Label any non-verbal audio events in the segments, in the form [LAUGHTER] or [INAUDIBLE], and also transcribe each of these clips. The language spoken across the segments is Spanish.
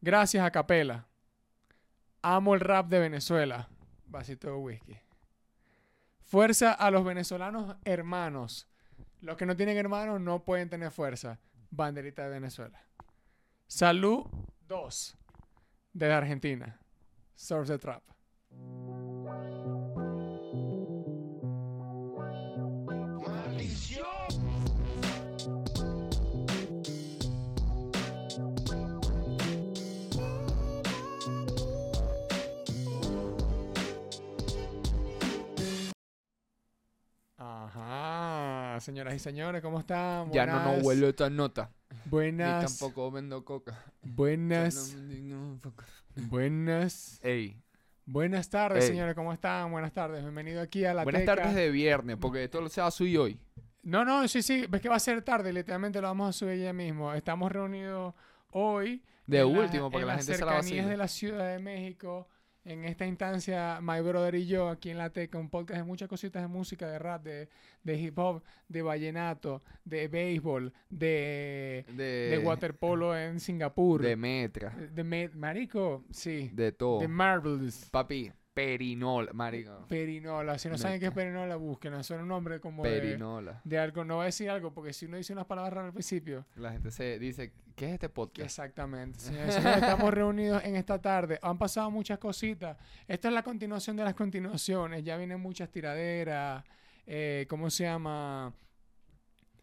Gracias a Capela. Amo el rap de Venezuela. Vasito de whisky. Fuerza a los venezolanos hermanos. Los que no tienen hermanos no pueden tener fuerza. Banderita de Venezuela. Salud 2. Desde Argentina. Surf the Trap. Señoras y señores, ¿cómo están? Ya no Buenas- huele esta nota. Ni Buenas, tampoco vendo coca. buenas, buenas, Ey, buenas tardes, Ey. señores, ¿cómo están? Buenas tardes, bienvenido aquí a la buenas Teca. tardes de viernes, porque esto se va a subir hoy. No, no, sí, sí, ves que va a ser tarde, literalmente lo vamos a subir ya mismo. Estamos reunidos hoy. De la- último, porque la gente se la va a de la Ciudad de México. En esta instancia, My Brother y yo, aquí en La Teca, un podcast de muchas cositas de música, de rap, de, de hip hop, de vallenato, de béisbol, de, De, de waterpolo en Singapur. de metra, De, me- marico, sí. de todo. De Marbles. Papi, perinola, marico. Perinola. Si no saben qué es perinola, búsquenla. Suena un nombre como de, Perinola. de algo. No voy a decir algo, porque si uno dice unas palabras raras al principio. La gente se dice, ¿qué es este podcast? Exactamente. Señores, estamos reunidos en esta tarde. Han pasado muchas cositas. Esta es la continuación de las continuaciones. Ya vienen muchas tiraderas. Eh, ¿Cómo se llama?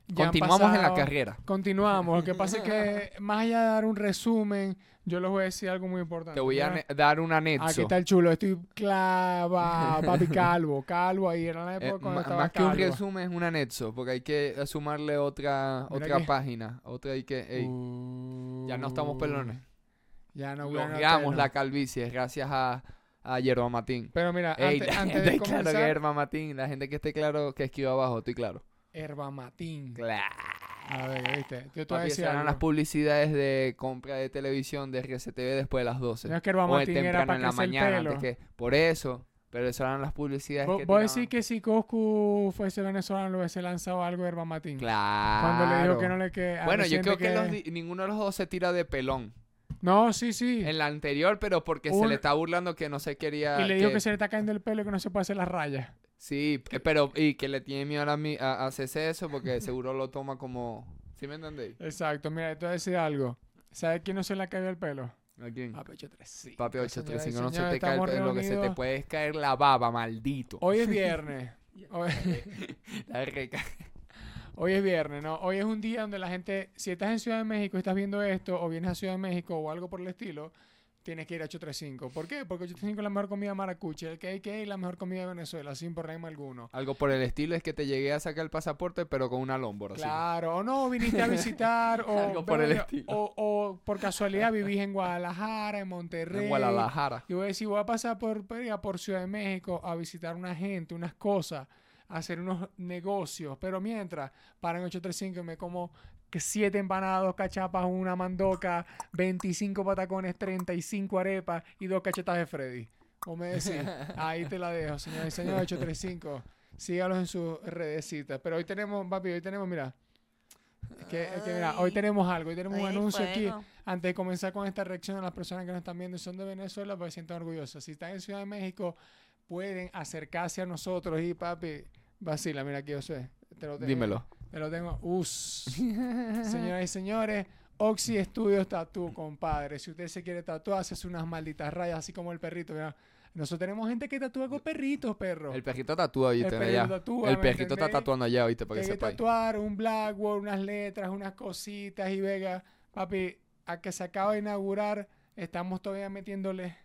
Ya Continuamos en la carrera. Continuamos. Lo que pasa es que, [LAUGHS] más allá de dar un resumen, yo les voy a decir algo muy importante. Te voy a dar un anexo. ¿qué tal chulo? Estoy clava, [LAUGHS] papi calvo, calvo ahí era la Eh, época cuando ma- estaba más que un resumen es un anexo, porque hay que sumarle otra Mira otra que- página. Otra hay que... ey, ya no estamos pelones. Ya no, Logramos la calvicie gracias a, a Yerba Matín. Pero mira, Ey, [LAUGHS] antes, la antes gente de claro que comenzar, Yerba Matín, la gente que esté claro que escriba abajo, estoy claro. Herba Matín. Claro. A ver, ¿viste? Yo te voy a decir eran las publicidades de compra de televisión de RCTV después de las 12. No es que Herba o el Matín era temprano para en la el mañana, pelo. antes que por eso, pero esas eran las publicidades ¿Vos, que decís que si Coscu fuese venezolano le hubiese lanzado algo a Herba Matín? Claro. Cuando le dijo que no le que Bueno, yo creo que, los ninguno de los dos se tira de pelón. No, sí, sí. En la anterior, pero porque se le está burlando que no se quería... Y le dijo que se le está cayendo el pelo y que no se puede hacer las rayas. Sí, pero y que le tiene miedo a, mí, a, a hacerse eso porque seguro lo toma como... ¿Sí me entendéis? Exacto, mira, te voy a decir algo. ¿Sabes quién no se le ha caído el pelo? ¿A quién? Papi 835. Papi Señoras y 835, no se te cae el pelo, lo que se te puede es caer la baba, maldito. Hoy es [LAUGHS] viernes. Hoy, La reca- [LAUGHS] hoy es viernes, ¿no? Hoy es un día donde la gente, si estás en Ciudad de México y estás viendo esto, o vienes a Ciudad de México o algo por el estilo, tienes que ir a 835. ¿Por qué? Porque 835 es la mejor comida maracucha. El KK es la mejor comida de Venezuela, sin problema alguno. Algo por el estilo es que te llegué a sacar el pasaporte, pero con una lómbora. así. Claro, o no, viniste a [LAUGHS] visitar, o, Algo por el estilo. o, o por casualidad vivís en Guadalajara, en Monterrey. En Guadalajara. Y voy a decir, voy a pasar por, por, Ciudad de México a visitar una gente, unas cosas, hacer unos negocios. Pero mientras, para en 835 y me como que siete empanadas, dos cachapas, una mandoca, 25 patacones, 35 arepas y dos cachetas de Freddy. ¿Cómo me decís? [LAUGHS] Ahí te la dejo, señor y señor 835. Sígalos en sus redecitas. Pero hoy tenemos, papi, hoy tenemos, mira. que, que mira, hoy tenemos algo, hoy tenemos un anuncio aquí. Antes de comenzar con esta reacción a las personas que nos están viendo y son de Venezuela, pues se sientan orgullosos. Si están en Ciudad de México, pueden acercarse a nosotros y papi, vacila, mira aquí yo sé. Te lo tengo, Dímelo. Te lo tengo. Us. [LAUGHS] Señoras y señores, Oxy Studios Tattoo, compadre. Si usted se quiere tatuar, hace unas malditas rayas, así como el perrito. Mira. Nosotros tenemos gente que tatúa con perritos, perro. El perrito tatúa, El oíste, perrito allá. tatúa, el ¿me perrito está tatuando allá, oíste, para que que hay que sepáis. tatuar un Blackboard, unas letras, unas cositas y vega. Papi, a que se acaba de inaugurar, estamos todavía metiéndole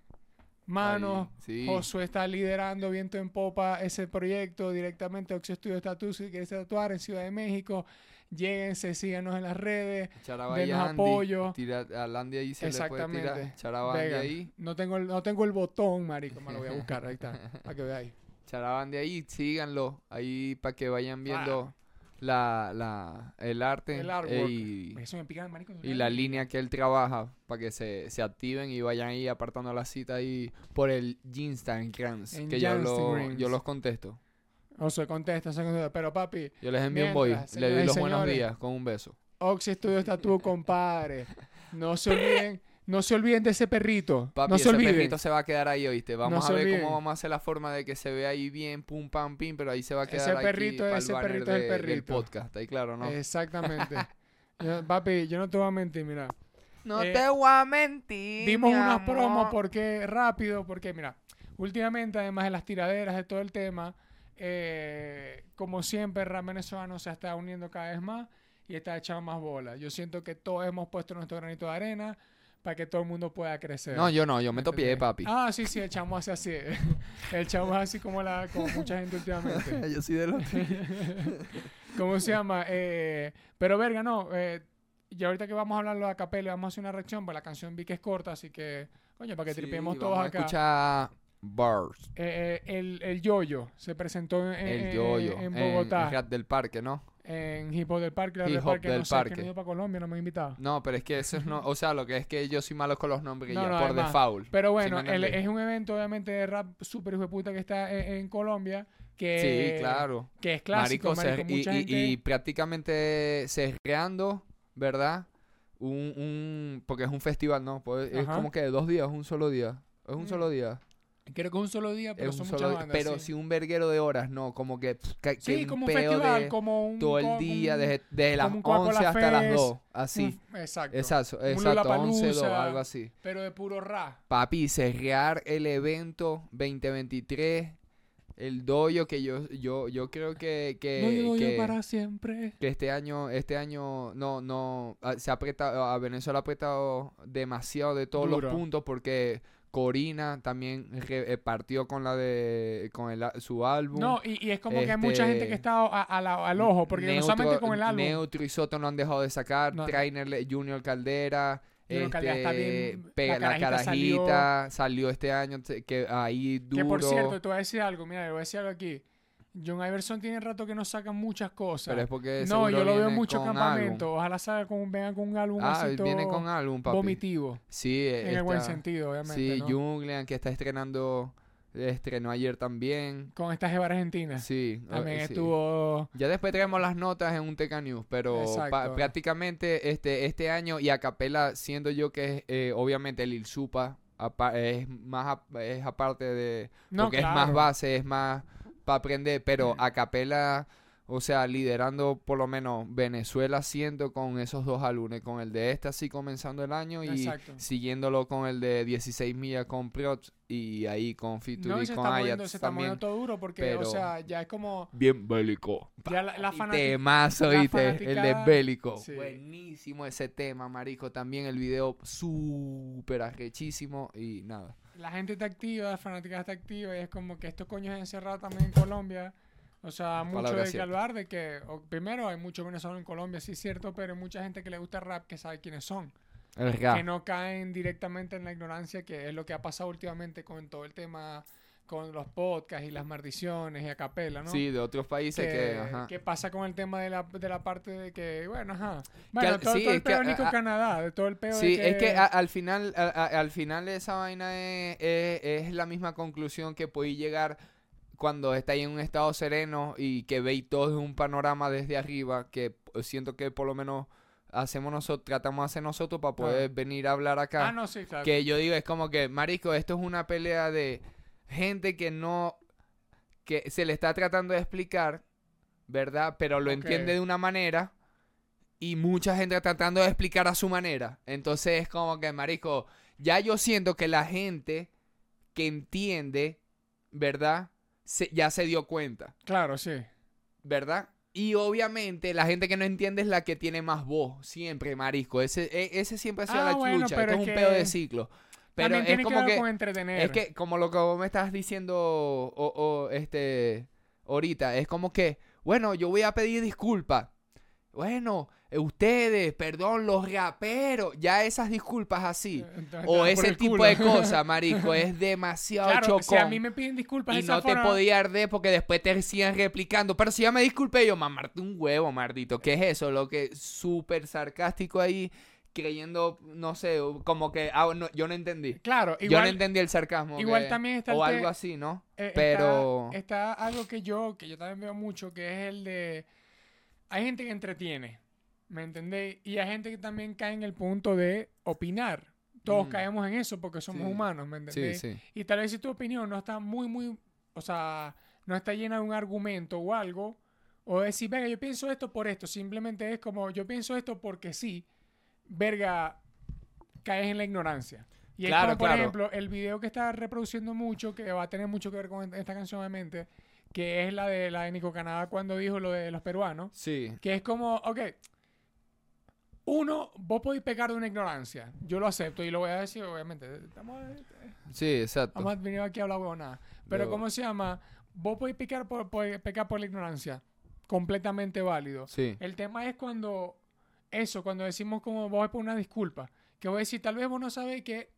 manos. Sí. Josué está liderando viento en popa ese proyecto directamente. Oxy Studios Tattoo, si quieres tatuar en Ciudad de México, lléguense, síganos en las redes. Charaba ahí denos Andy, apoyo. Tira, a Landy ahí se le puede Exactamente. tirar. Ahí. No tengo, el, no tengo el botón, marico, me lo voy a [LAUGHS] buscar, ahí está, para que veáis. Charaba Andy ahí, síganlo. Ahí para que vayan viendo la, la, el arte. El eh, artwork. y, Eso me pica, marico. y la línea que él trabaja para que se, se activen y vayan ahí apartando la cita ahí por el Instagram que yo, lo, yo los contesto. Contesta, se contesta. pero papi, Yo les envío un boy, Mientras, le doy los buenos días con un beso. Oxy Studios Tattoo, compadre. No se olviden, No se olviden de ese perrito. Papi, no se ese olviden. perrito se va a quedar ahí, ¿oíste? Vamos a ver olviden. cómo vamos a hacer la forma de que se vea ahí bien, pum, pam, pim, pero ahí se va a Ese quedar aquí perrito, ese perrito es el de- del perrito. podcast, ahí claro, ¿no? Exactamente. [LAUGHS] Yo- papi, yo no te voy a mentir, mira. no eh, te voy a mentir, Dimos mi unas amor. promos porque rápido, porque mira, últimamente además de las tiraderas de todo el tema, eh, como siempre el rap venezolano se está uniendo cada vez más y está echando más bola. Yo siento que todos hemos puesto nuestro granito de arena para que todo el mundo pueda crecer. No, yo no, yo ¿Me meto pie, papi. Ah, sí, sí, el chamo hace así. [LAUGHS] El chamo es así como, la, como mucha gente últimamente. [LAUGHS] yo soy de los [LAUGHS] ¿Cómo se llama? Eh, pero verga, no. Eh, y ahorita que vamos a hablarlo a capela, vamos a hacer una reacción, pues la canción vi que es corta, así que, coño, para que Sí, tripiemos vamos todos a acá. escuchar bars. Eh, eh, el, el Yoyo se presentó en, El yoyo. en En, Bogotá, el rap del parque, ¿no? En Hip Hop del Parque, Hip Hop Parque, del no sé, Parque. que no he ido para Colombia, no me han invitado. No, pero es que eso es no, o sea, lo que es que yo soy malo con los nombres No, no, por además. default. Pero ¿Sí bueno, el- es un evento obviamente de rap súper hijo de puta que está en, en Colombia, que, sí, claro. que es clásico, Marico, marico, se- y, mucha y- gente... y prácticamente cerreando, ¿verdad? Un, un, porque es un festival, ¿no? Pues es como que de dos días, un solo día. Es un Mm, solo día. Creo que un solo día, pero es son un muchas bandas. Pero sí. si un verguero de horas, no, como que, pff, que, que Sí, un como un festival, de como un... todo el día, un- desde, desde las como un Coca-Cola 11 hasta las Fest, 2, así. un- exacto. Exacto, exacto, 11, 2, Lollapalooza. algo así. Pero de puro rap. Papi, cerrar el evento 2023, el doyo que yo, yo, yo creo que, que, no que- yo para siempre. que este año, este año no, no, a- se ha apretado, a Venezuela ha apretado demasiado de todos Duro. los puntos porque Corina también eh, partió con la de, con el, su álbum. No, y, y es como que hay mucha gente que Este, está a- a la- al ojo, porque no solamente con el álbum. Neutro y Soto no han dejado de sacar, No. Trainer Junior Caldera. Junior Caldera está este, bien, pe- la la carajita carajita salió, este año te- que ahí duro que por cierto, te voy a decir algo, mira, le voy a decir algo aquí. John Iverson tiene rato que no saca muchas cosas. pero es porque no, yo lo veo en muchos campamentos. Ojalá salga con, venga con un álbum Ah, así todo viene con álbum, papi. vomitivo. Sí, En el buen sentido, obviamente. Sí, ¿no? Que está estrenando, estrenó ayer también. Con esta jeva argentina. Sí, También eh, sí. estuvo. Ya después traemos las notas en un Teca News, pero pa- prácticamente este, este año y a capela, siendo yo que es eh, obviamente el Ilsupa apa- es más es aparte de No, porque es más base, es más para aprender, pero a capela, o sea, liderando por lo menos Venezuela siento con esos dos álbumes, con el de este así comenzando el año y Exacto. siguiéndolo con el de 16 millas con Priots y ahí con Fit No, y con está también. todo duro porque, pero- o sea, ya es como. Bien bélico. Ya la, la Y. Temazo. El de bélico. sí. Buenísimo ese tema, marico. También el video súper arrechísimo y nada. La gente está activa, la fanática está activa y es como que estos coños encerrados también en Colombia. O sea, mucho de que hablar de que, o- primero, hay muchos venezolanos en Colombia, sí es cierto, pero hay mucha gente que le gusta rap que sabe quiénes son. El Que no caen directamente en la ignorancia, que es lo que ha pasado últimamente con todo el tema, con los podcasts y las maldiciones y a capela, ¿no? Sí, de otros países que... que, ajá. que pasa con el tema de la, de la parte de que, bueno, ajá. Bueno, al- todo, sí, todo el es que peo a- Nico a- Canadá, de todo el peo Sí, de es que a- al final, a- a- al final esa vaina es, es- es la misma conclusión que podéis llegar cuando estáis en un estado sereno y que veis todo un panorama desde arriba, que siento que por lo menos hacemos nosotros, tratamos de hacer nosotros para poder venir a hablar acá. Ah, no, sí, claro. Que yo digo, es como que, marico, esto es una pelea de gente que no, que se le está tratando de explicar, ¿verdad? Pero lo entiende de una manera y mucha gente tratando de explicar a su manera. Entonces es como que, marico, ya yo siento que la gente que entiende, ¿verdad? Se- ya se dio cuenta, Claro, sí. ¿verdad? Y obviamente la gente que no entiende es la que tiene más voz, siempre, marisco. Ese, e- ese siempre ha sido Ah, la bueno, Esto es es un pedo que de ciclo. Pero También es tiene que como ver que, con entretener. es que como lo que vos me estás diciendo o, o, este ahorita, es como que, bueno, yo voy a pedir disculpas. Bueno, ustedes, perdón, los raperos, ya esas disculpas así. Eh, entonces O ese tipo de [LAUGHS] cosas, marico, es demasiado Claro, chocón. si a mí me piden disculpas Y no te podía arder porque después te siguen replicando. Pero si ya me disculpé, yo mamarte un huevo, mardito. ¿Qué es eso? Lo que súper sarcástico ahí, creyendo, no sé, como que ah, no, yo no entendí. Claro, yo igual, no entendí el sarcasmo. igual que- también está el O algo así, ¿no? eh, pero- Está, algo que yo, que yo también veo mucho, que es el de... Hay gente que entretiene, ¿me entendéis? Y hay gente que también cae en el punto de opinar. Todos Mm. caemos en eso porque somos Sí. humanos, ¿me Sí, entendés? sí. Y tal vez si tu opinión no está muy, muy, o sea, no está llena de un argumento o algo, o decir, venga, yo pienso esto por esto, simplemente es como, yo pienso esto porque sí, verga, caes en la ignorancia. Y es como, por claro. ejemplo, el video que está reproduciendo mucho, que va a tener mucho que ver con esta canción, obviamente, que es la de la de Nico Canadá cuando dijo lo de los peruanos, Sí. que es como, ok, uno, vos podéis pecar de una ignorancia, yo lo acepto y lo voy a decir, obviamente, estamos, Sí, exacto. Vamos a venir aquí a hablar huevonada. Pero, Yo- ¿cómo se llama? Vos podés pecar por, por- pecar por la ignorancia. Completamente válido. Sí. El tema es cuando, eso, cuando decimos como vos por una disculpa. Que voy a decir, tal vez vos no sabés que,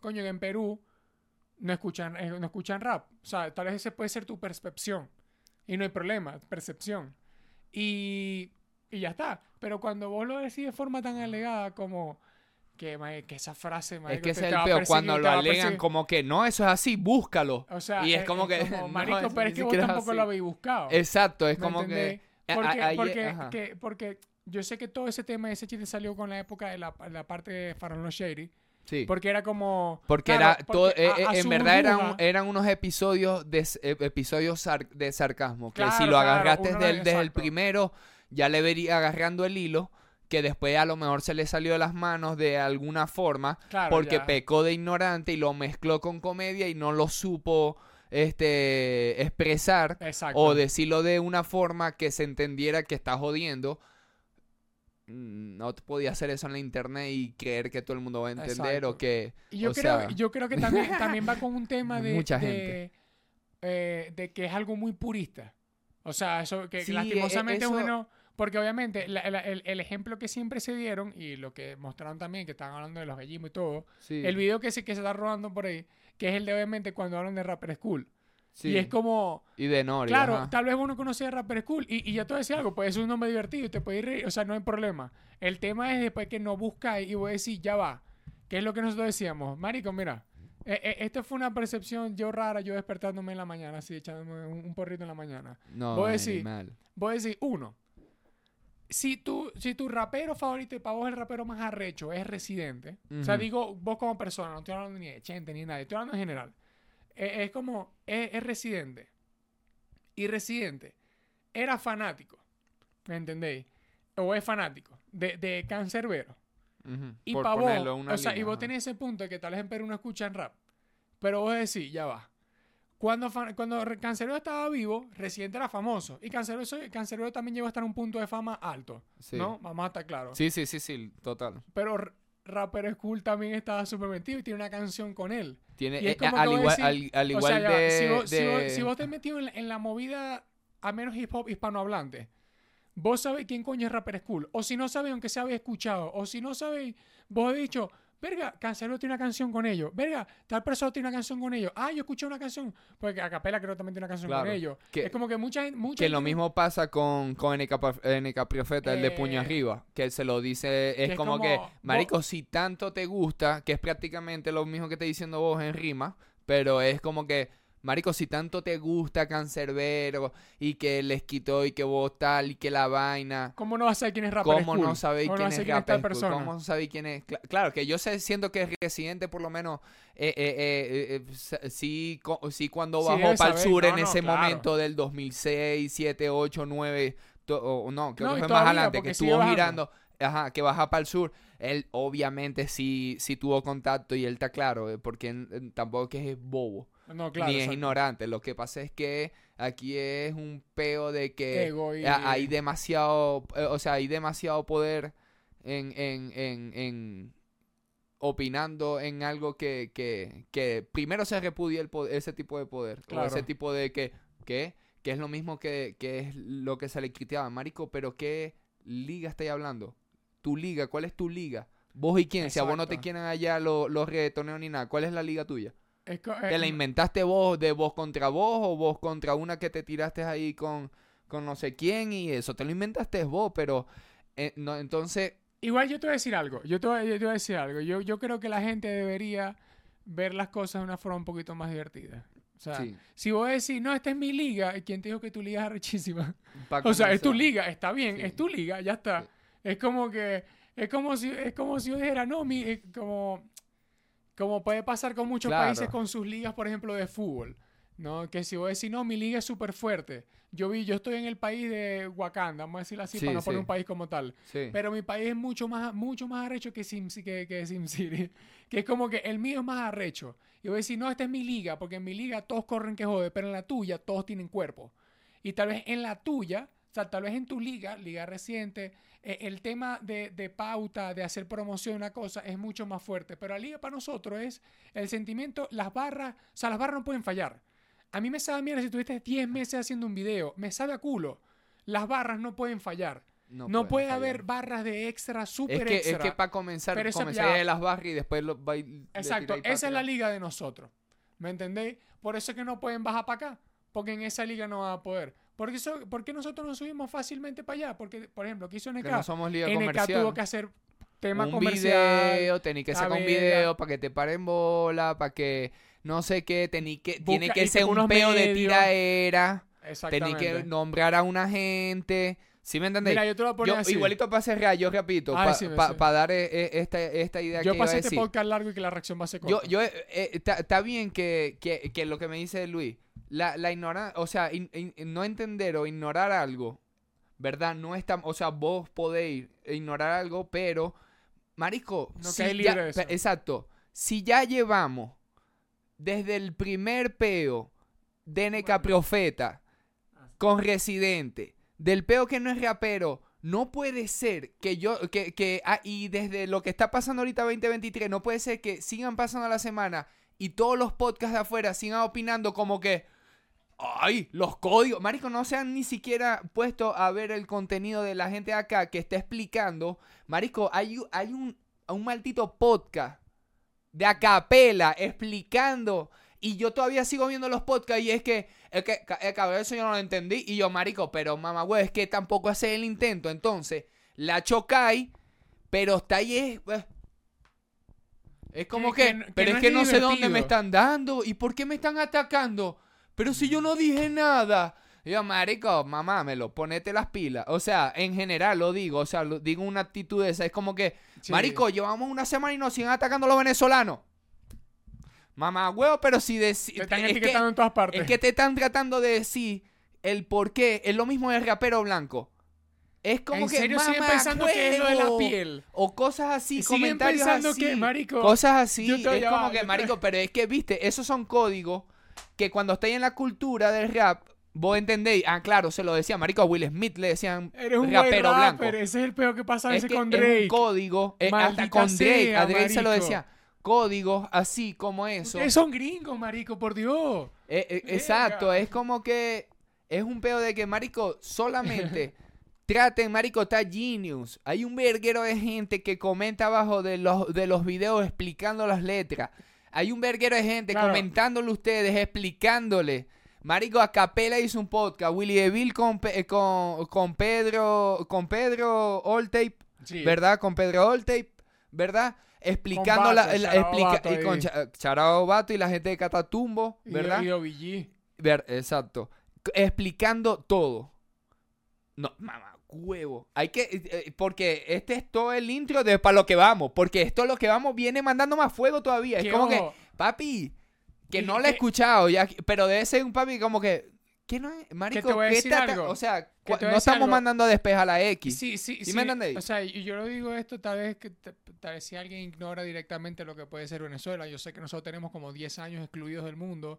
coño, que en Perú no escuchan, eh, no escuchan rap. O sea, tal vez ese puede ser tu percepción. Y no hay problema, percepción. Y, y ya está. Pero cuando vos lo decís de forma tan alegada como que, ma- que esa frase, Es marico, que es el a peor, cuando lo a alegan como que no, eso es así, búscalo. O sea, Y es eh, como que, como, [LAUGHS] no, marico, pero es que vos es tampoco así. lo habéis buscado. Exacto, es ¿me como entendés? que... a- Porque, a- ayer- porque, ajá. que- porque yo sé que todo ese tema, ese chiste salió con la época de la, la parte de Farolón Shady. Sí. Porque era como. Porque claro, era todo, a- eh, a eh, en verdad eran, eran unos episodios de eh, episodios sar- de sarcasmo. Que si lo claro, agarraste desde el primero, ya le vería agarrando el hilo, que después a lo mejor se le salió de las manos de alguna forma, Claro, porque ya. pecó de ignorante y lo mezcló con comedia y no lo supo este expresar Exacto. o decirlo de una forma que se entendiera que está jodiendo. Mm, No te podía hacer eso en la internet y creer que todo el mundo va a entender Exacto. o que Y yo, o creo, sea- yo creo que también, [LAUGHS] también va con un tema de, Mucha de, gente. eh, de que es algo muy purista. O sea, eso que Sí, lastimosamente e- eso- uno... Porque obviamente la- la- el, el ejemplo que siempre se dieron y lo que mostraron también, que estaban hablando de los gallimos y todo, Sí, el video que se, que se está rodando por ahí, que es el de obviamente cuando hablan de Rapper School. Sí. Y es como, Y de Nori. claro, ajá. tal vez uno conocía a Rapper School y, y ya te voy a decir algo, puede ser un nombre divertido y te puede ir reír, o sea, no hay problema. El tema es después que no buscáis y voy a decir, ya va, ¿qué es lo que nosotros decíamos? Marico, mira, eh, eh, esta fue una percepción yo rara, yo despertándome en la mañana, así, echándome un, un porrito en la mañana. No, voy a decir- animal. Voy a decir, uno, si tu, si tu rapero favorito y para vos el rapero más arrecho es Residente, o sea, digo vos como persona, no estoy hablando ni de Chente ni de nadie, estoy hablando en general. Es como, es, es Residente. Y Residente era fanático, ¿me entendéis? O es fanático de, de Cancerbero. Y por o sea, y vos ajá. tenés ese punto de que tal vez en Perú no escuchan rap. Pero vos decís, ya va. Cuando, cuando Cancerbero estaba vivo, Residente era famoso. Y Cancerbero también llegó a estar en un punto de fama alto. Sí. ¿No? Vamos a estar claros. Sí, sí, sí, sí, total. Pero Rapper School también estaba súper metido y tiene una canción con él. Tiene, Y es eh, al igual, al, al o sea, de, si, vos, si vos- de- si vos te has metido en la, en la movida, a menos hip hop hispanohablante, vos sabés quién coño es Rapper School. O si no sabéis, aunque se habéis escuchado. O si no sabéis, vos habéis dicho, verga, Cancerbero tiene una canción con ellos. Verga, tal persona tiene una canción con ellos. Ah, yo escuché una canción. Porque Acapela creo que también tiene una canción con ellos. que- es como que mucha gente... Mucha que lo mismo pasa con, con NK, Prof- NK Profeta, el de puño Eh, arriba, que se lo dice, es, como, como, que, vos- marico, si tanto te gusta, que es prácticamente lo mismo que te diciendo vos en rima, pero es como que, marico, si tanto te gusta Cancerbero y que les quitó y que vos tal y que la vaina, ¿Cómo no vas a saber quién es Rapper ¿Cómo School? no sabéis ¿Cómo quién es saber quién es Rapper School? persona? ¿Cómo sabéis quién es? Cla- claro, que yo sé, siento que Residente por lo menos eh, eh, eh, eh, eh, sí, sí cuando Sí, bajó debe para el sur No, en no, ese claro. momento del 2006, 7, 8, 9, to- o no, creo No, que fue más adelante, que estuvo girando, ajá, que baja para el sur. Él obviamente sí, sí tuvo contacto y él está claro, eh, porque tampoco que es bobo, No, claro. ni es ignorante. Lo que pasa es que aquí es un peo de que y... hay demasiado, eh, o sea, hay demasiado poder en, en, en, en opinando en algo que, que, que primero se repudia el ese tipo de poder, o ese tipo de que, ¿qué? Que es lo mismo que, que es lo que se le criticaba, marico, pero ¿qué liga estáis hablando? Tu liga, ¿cuál es tu liga? Vos y quién, si a vos no te quieren allá los, los reggaetoneros ni nada, ¿cuál es la liga tuya? Es co- ¿Te la eh, inventaste vos de vos contra vos o vos contra una que te tiraste ahí con, con no sé quién y eso? Te lo inventaste vos, pero eh, no, entonces, Igual yo te voy a decir algo. Yo te voy, yo te voy a decir algo. Yo, yo creo que la gente debería ver las cosas de una forma un poquito más divertida. O sea, sí. si vos decís, no, esta es mi liga, ¿y quién te dijo que tu liga es arrechísima? [LAUGHS] O sea, es tu liga, está bien, Sí. es tu liga, ya está. Sí. Es como que, es como si, es como si yo dijera, no, mi, como, Como puede pasar con muchos Claro. países con sus ligas, por ejemplo, de fútbol. ¿no? Que si vos decís, no, mi liga es súper fuerte. Yo vi, yo estoy en el país de Wakanda, vamos a decirlo así, Sí, para no poner sí. un país como tal. Sí. Pero mi país es mucho más, mucho más arrecho que, Sim, que, que SimCity. [LAUGHS] Que es como que el mío es más arrecho. Y voy a decir, no, esta es mi liga, porque en mi liga todos corren que jode, pero en la tuya todos tienen cuerpo. Y tal vez en la tuya, sea, tal vez en tu liga, liga reciente, eh, el tema de, de pauta, de hacer promoción, una cosa, es mucho más fuerte. Pero la liga para nosotros es el sentimiento, las barras, o sea, las barras no pueden fallar. A mí me sabe a mierda si tuviste 10 meses haciendo un video, me sabe a culo. Las barras no pueden fallar. No, puede fallar. haber barras de extra, super Es que, extra. es que para comenzar, Pero comenzaría de las barras y después lo va Exacto, esa es la liga de nosotros. ¿Me entendéis? Por eso es que no pueden bajar para acá. Porque en esa liga no va a poder. ¿Por qué nosotros nos subimos fácilmente para allá? Porque, por ejemplo, ¿qué hizo NK? Que no somos liga NK comercial. tuvo que hacer tema un comercial. video, tenés que sacar un video para que te paren bola, para que no sé qué, tení que, tiene que ser un peo de tiraera, tenés que nombrar a una gente, ¿sí me entendéis? Mira, yo te lo voy a poner Yo, así. igualito para cerrar, yo repito, para sí, dar eh, eh, esta, esta idea Yo que iba a pasé este decir. podcast largo y que la reacción va a ser Yo, corta. yo, está bien que, que, que lo que me dice Luis, la, la ignorancia, o sea, in- in- no entender o ignorar algo, ¿verdad? No está, o sea, vos podéis ignorar algo, pero, marico, No si ya- eso. exacto, si ya llevamos desde el primer peo de NK Profeta con Residente, del peo que no es rapero, no puede ser que yo, que, que, ah, y desde lo que está pasando ahorita 2023, no puede ser que sigan pasando la semana y todos los podcasts de afuera sigan opinando como que, ay, los códigos, marico, no se han ni siquiera puesto a ver el contenido de la gente de acá que está explicando, marico, hay, hay un, un maldito podcast de acapela explicando y yo todavía sigo viendo los podcasts y es que, es que, eh, cabrón, eso yo no lo entendí y yo, marico, pero mamá, güey, es que tampoco hace el intento, entonces, la chocáis, pero está ahí es... eh, Es como Que- que, que no- que pero no es es que no sé dónde me están dando y por qué me están atacando. Pero si yo no dije nada. Y yo, marico, mamámelo, ponete las pilas. O sea, en general lo digo, o sea, lo- digo una actitud esa. Es como que, Sí. marico, llevamos una semana y nos siguen atacando los venezolanos. Mamá, huevo, pero si Te decir. están Es que, etiquetando en todas partes. es que te están tratando de decir el por qué. Es lo mismo del rapero blanco. Es como ¿En que. serio siguen "Mamá, pensando que es lo de la huevo". piel? O cosas así, siguen comentarios pensando así. que, marico, Cosas así. yo te- es como que, te- marico, pero es que, viste, esos son códigos que cuando estáis en la cultura del rap, vos entendéis. Ah, claro, se lo decía, marico, a Will Smith le decían Eres un rapero buen blanco. rapper, Ese es el peor que pasa a Es veces que con es Drake. un código, eh, hasta con Drake, sea, a Drake se lo decía. Códigos así como eso. Ustedes son gringos, marico, por Dios. Eh, eh, exacto, es como que es un pedo de que, marico, solamente [LAUGHS] traten, marico, está Genius. Hay un verguero de gente que comenta abajo de los, de los videos explicando las letras. Hay un verguero de gente Claro. comentándole ustedes, explicándole. Marico, Acapela hizo un podcast, Willy DeVille con, eh, con, con Pedro, con Pedro Alltape, Sí. ¿verdad? Con Pedro Alltape, ¿verdad? Explicando la, Bato, la- Charao explica- Bato y con Charao Bato y la gente de Catatumbo, Y- ¿verdad? Y, OBG. Ver, exacto. Explicando todo. No, mamá, huevo. Hay que. eh, eh, porque este es todo el intro de para lo que vamos. Porque esto lo que vamos viene mandando más fuego todavía. Es como que, papi, que no lo he escuchado. Ya, pero debe ser un papi como que. ¿Qué no es? Marico, te ¿qué algo. O sea, te no estamos algo. mandando a despejar la X. Sí, sí, ¿Sí sí. me? O sea, y yo lo digo esto tal vez que tal vez si alguien ignora directamente lo que puede ser Venezuela. Yo sé que nosotros tenemos como 10 años excluidos del mundo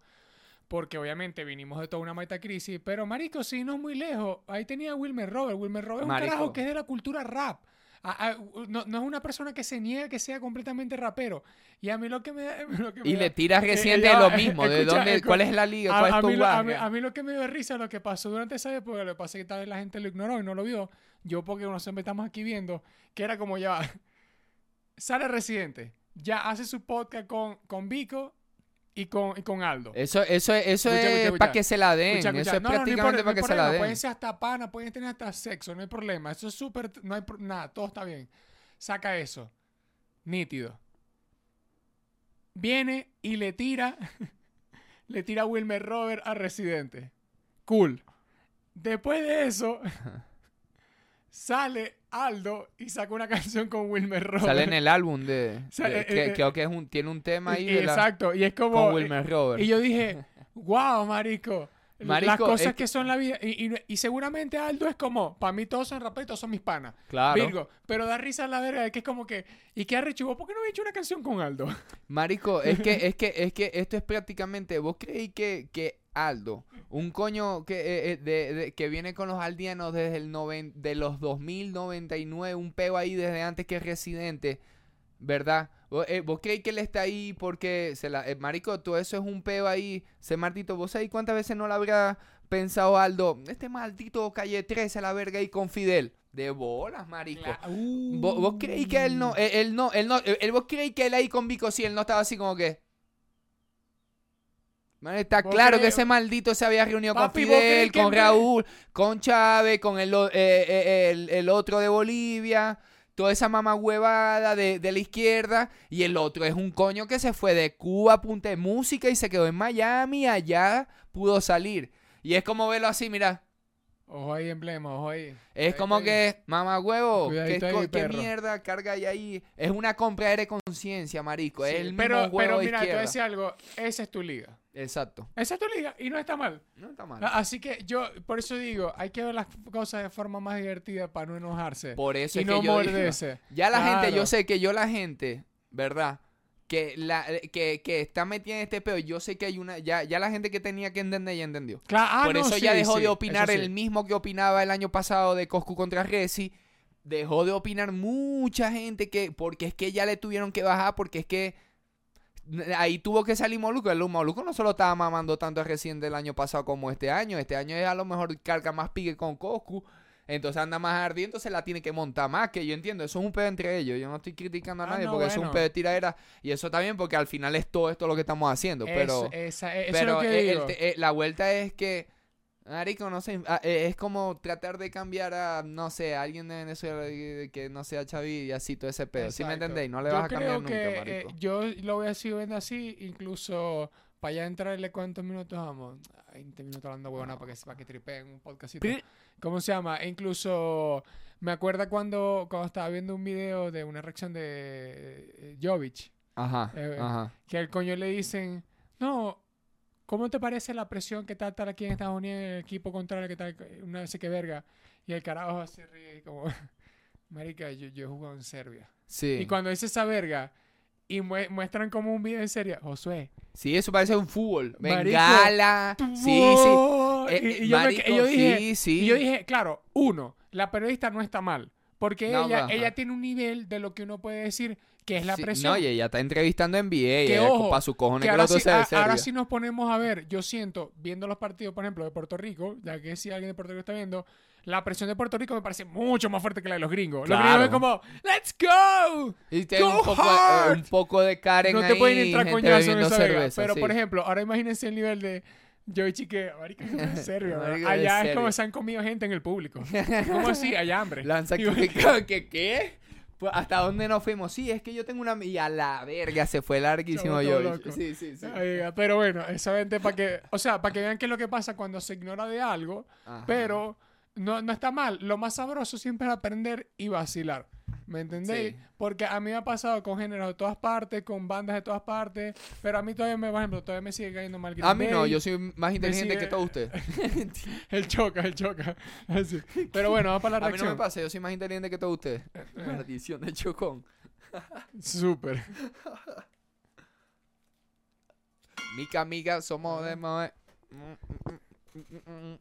porque obviamente vinimos de toda una meta crisis, pero marico, si no es muy lejos, ahí tenía a Wilmer Robert. Wilmer Robert es un carajo que es de la cultura rap. A- a- no, no es una persona que se niega que sea completamente rapero. Y a mí lo que me da... [LAUGHS] lo que me Y da- le tiras [LAUGHS] reciente ya de lo mismo. ¿De dónde, ¿Cuál es la liga? ¿Cuál a es tu mí, lo- a, mí, guardia? a mí lo que me dio risa lo que pasó durante esa época, lo que pasa es que tal vez la gente lo ignoró y no lo vio. Yo porque no siempre estamos aquí viendo, que era como ya [LAUGHS] sale Residente, ya hace su podcast con, con Vico y con, y con Aldo. Eso, eso, es- eso Escucha, es para que se la den. Escucha, escucha, Eso es no, prácticamente no para que se la den. Pueden ser hasta pana, pueden tener hasta sexo, no hay problema. Eso es súper, no hay nada, todo está bien. Saca eso. Nítido. Viene y le tira, [LAUGHS] le tira a Wilmer Robert a Residente. Cool. Después de eso, [LAUGHS] sale Aldo y saca una [LAUGHS] canción con Wilmer Roberts. Sale en el álbum de... [LAUGHS] sea, de- eh, que- eh, creo que es un, tiene un tema ahí la- Exacto, y es como... con Wilmer Roberts. Y yo dije, wow, marico. las cosas es que son la vida. Y, y- y seguramente Aldo es como, para mí todos son raperos, todos son mis panas. Claro. Virgo. Pero da risa la verga de que es como que, ¿y qué arrechugo? ¿Por qué no he hecho una canción con Aldo? Marico, es que, [LAUGHS] es que, es que esto es prácticamente. ¿Vos creéis que, que Aldo, un coño que, eh, eh, de, de- que viene con los aldeanos desde el noven- de los 2099, un peo ahí desde antes que Residente, ¿verdad? ¿Vos, eh, vos creéis que él está ahí porque, se la, eh, Marico, todo eso es un peo ahí, ese martito, ¿vos sabéis cuántas veces no lo habrá pensado Aldo? Este maldito calle 13 a la verga ahí con Fidel. De bolas, marico. ¿Vos, vos creéis que él no, él, él no, él no, él- él- vos creéis que él ahí con Vico sí, él no estaba así como que. Man, está ¿Vos claro que ese maldito se había reunido Papi, con ¿vos Fidel, con Raúl, con Chávez, con el, o- eh, eh, el, el otro de Bolivia, toda esa mamá huevada de, de la izquierda, y el otro es un coño que se fue de Cuba a punta de música y se quedó en Miami, allá pudo salir. Y es como verlo así, mira. Ojo ahí, emblema, ojo ahí. Es como que, mamá huevo, ¿qué, ahí, mierda carga ahí ahí? Es una compra de conciencia, marico. es el mismo pero, huevo pero mira, te voy a decir algo. Esa es tu liga. Exacto. Esa es tu liga y no está mal. No está mal. A- Así que yo, por eso digo, hay que ver las cosas de forma más divertida para no enojarse. Por eso y es no que yo digo, morderse. [LAUGHS] ya la gente, yo sé que yo la gente, ¿verdad? Que, la, que, que está metida en este peo, yo sé que hay una, ya, ya la gente que tenía que entender ya entendió. Claro, ah, Por no, eso sí, ya dejó sí, de opinar sí. el mismo que opinaba el año pasado de Coscu contra Resi. Dejó de opinar mucha gente que, porque es que ya le tuvieron que bajar, porque es que ahí tuvo que salir Moluco. El Moluco no solo estaba mamando tanto recién del año pasado como este año. Este año es a lo mejor carga más pique con Coscu. Entonces anda más ardiendo, entonces la tiene que montar más, que yo entiendo, eso es un pedo entre ellos, yo no estoy criticando a Ah, nadie no, porque eso es un pedo de tiradera y eso está bien porque al final es todo esto lo que estamos haciendo, pero... Esa- Pero es lo que el digo. te- eh, la vuelta es que, Marico, no sé, ah, eh, es como tratar de cambiar a, no sé, a alguien de Venezuela que no sea Chavi y así todo ese pedo. ¿Sí me Exacto. entendéis? No le Yo vas a cambiar que, nunca, eh, marico. yo lo voy a seguir viendo así, incluso para ya entrarle cuántos minutos vamos. 20 minutos hablando huevona para que, para que tripeen un podcastito. ¿Cómo se llama? E incluso me acuerda cuando, cuando estaba viendo un video de una reacción de eh, Jovic, Ajá, eh, ajá. que al coño le dicen, no, ¿cómo te parece la presión que está estar aquí en Estados Unidos el equipo contrario que tal, una vez que verga? Y el carajo se ríe y como, [LAUGHS] marica, yo, yo he jugado en Serbia. Sí. Y cuando dice esa verga y mue- muestran como un video en serio, Josué. Sí, eso parece un fútbol. Bengala. Sí, sí. Eh, y, y yo, me- marico, y yo dije, sí, sí. y yo dije, claro, uno, la periodista no está mal. Porque No, ella, ella tiene un nivel de lo que uno puede decir que es la Sí, presión. No, y ella está entrevistando en NBA. Que ojo, para su cojones que que, ahora, otro sí, a- ahora sí nos ponemos a ver, yo siento, viendo los partidos, por ejemplo, de Puerto Rico, ya que si alguien de Puerto Rico está viendo, la presión de Puerto Rico me parece mucho más fuerte que la de los gringos. Los gringos es como, ¡Let's go! Y tiene un Go poco, hard. un poco de Karen no te ahí, pueden entrar gente coñazo en esa cerveza, Pero, sí. por ejemplo, ahora imagínense el nivel de Joey Chique, marica, serio, [LAUGHS] Allá es serio. como se han comido gente en el público. ¿Cómo así? Hay hambre. [LAUGHS] Lo han sacrificado. [LAUGHS] ¿Qué qué? Pues, ¿Hasta dónde nos fuimos? Sí, es que yo tengo una... Y a la verga, se fue larguísimo yo. loco. Sí, sí, sí. Pero bueno, esa gente para que, o sea, para que vean qué es lo que pasa cuando se ignora de algo, Ajá. pero no, no está mal. Lo más sabroso siempre es aprender y vacilar. ¿Me entendéis? Sí. Porque a mí me ha pasado con géneros de todas partes, con bandas de todas partes, pero a mí todavía me, por ejemplo, todavía me sigue cayendo mal Green A mí no, yo soy más inteligente sigue- que todos ustedes. [LAUGHS] El choca, el choca. [LAUGHS] Así. Pero bueno, vamos para la A mí no me reacción. pasa, yo soy más inteligente que todos ustedes. Maldición de chocón. Súper. Mica, amiga, somos de... mae-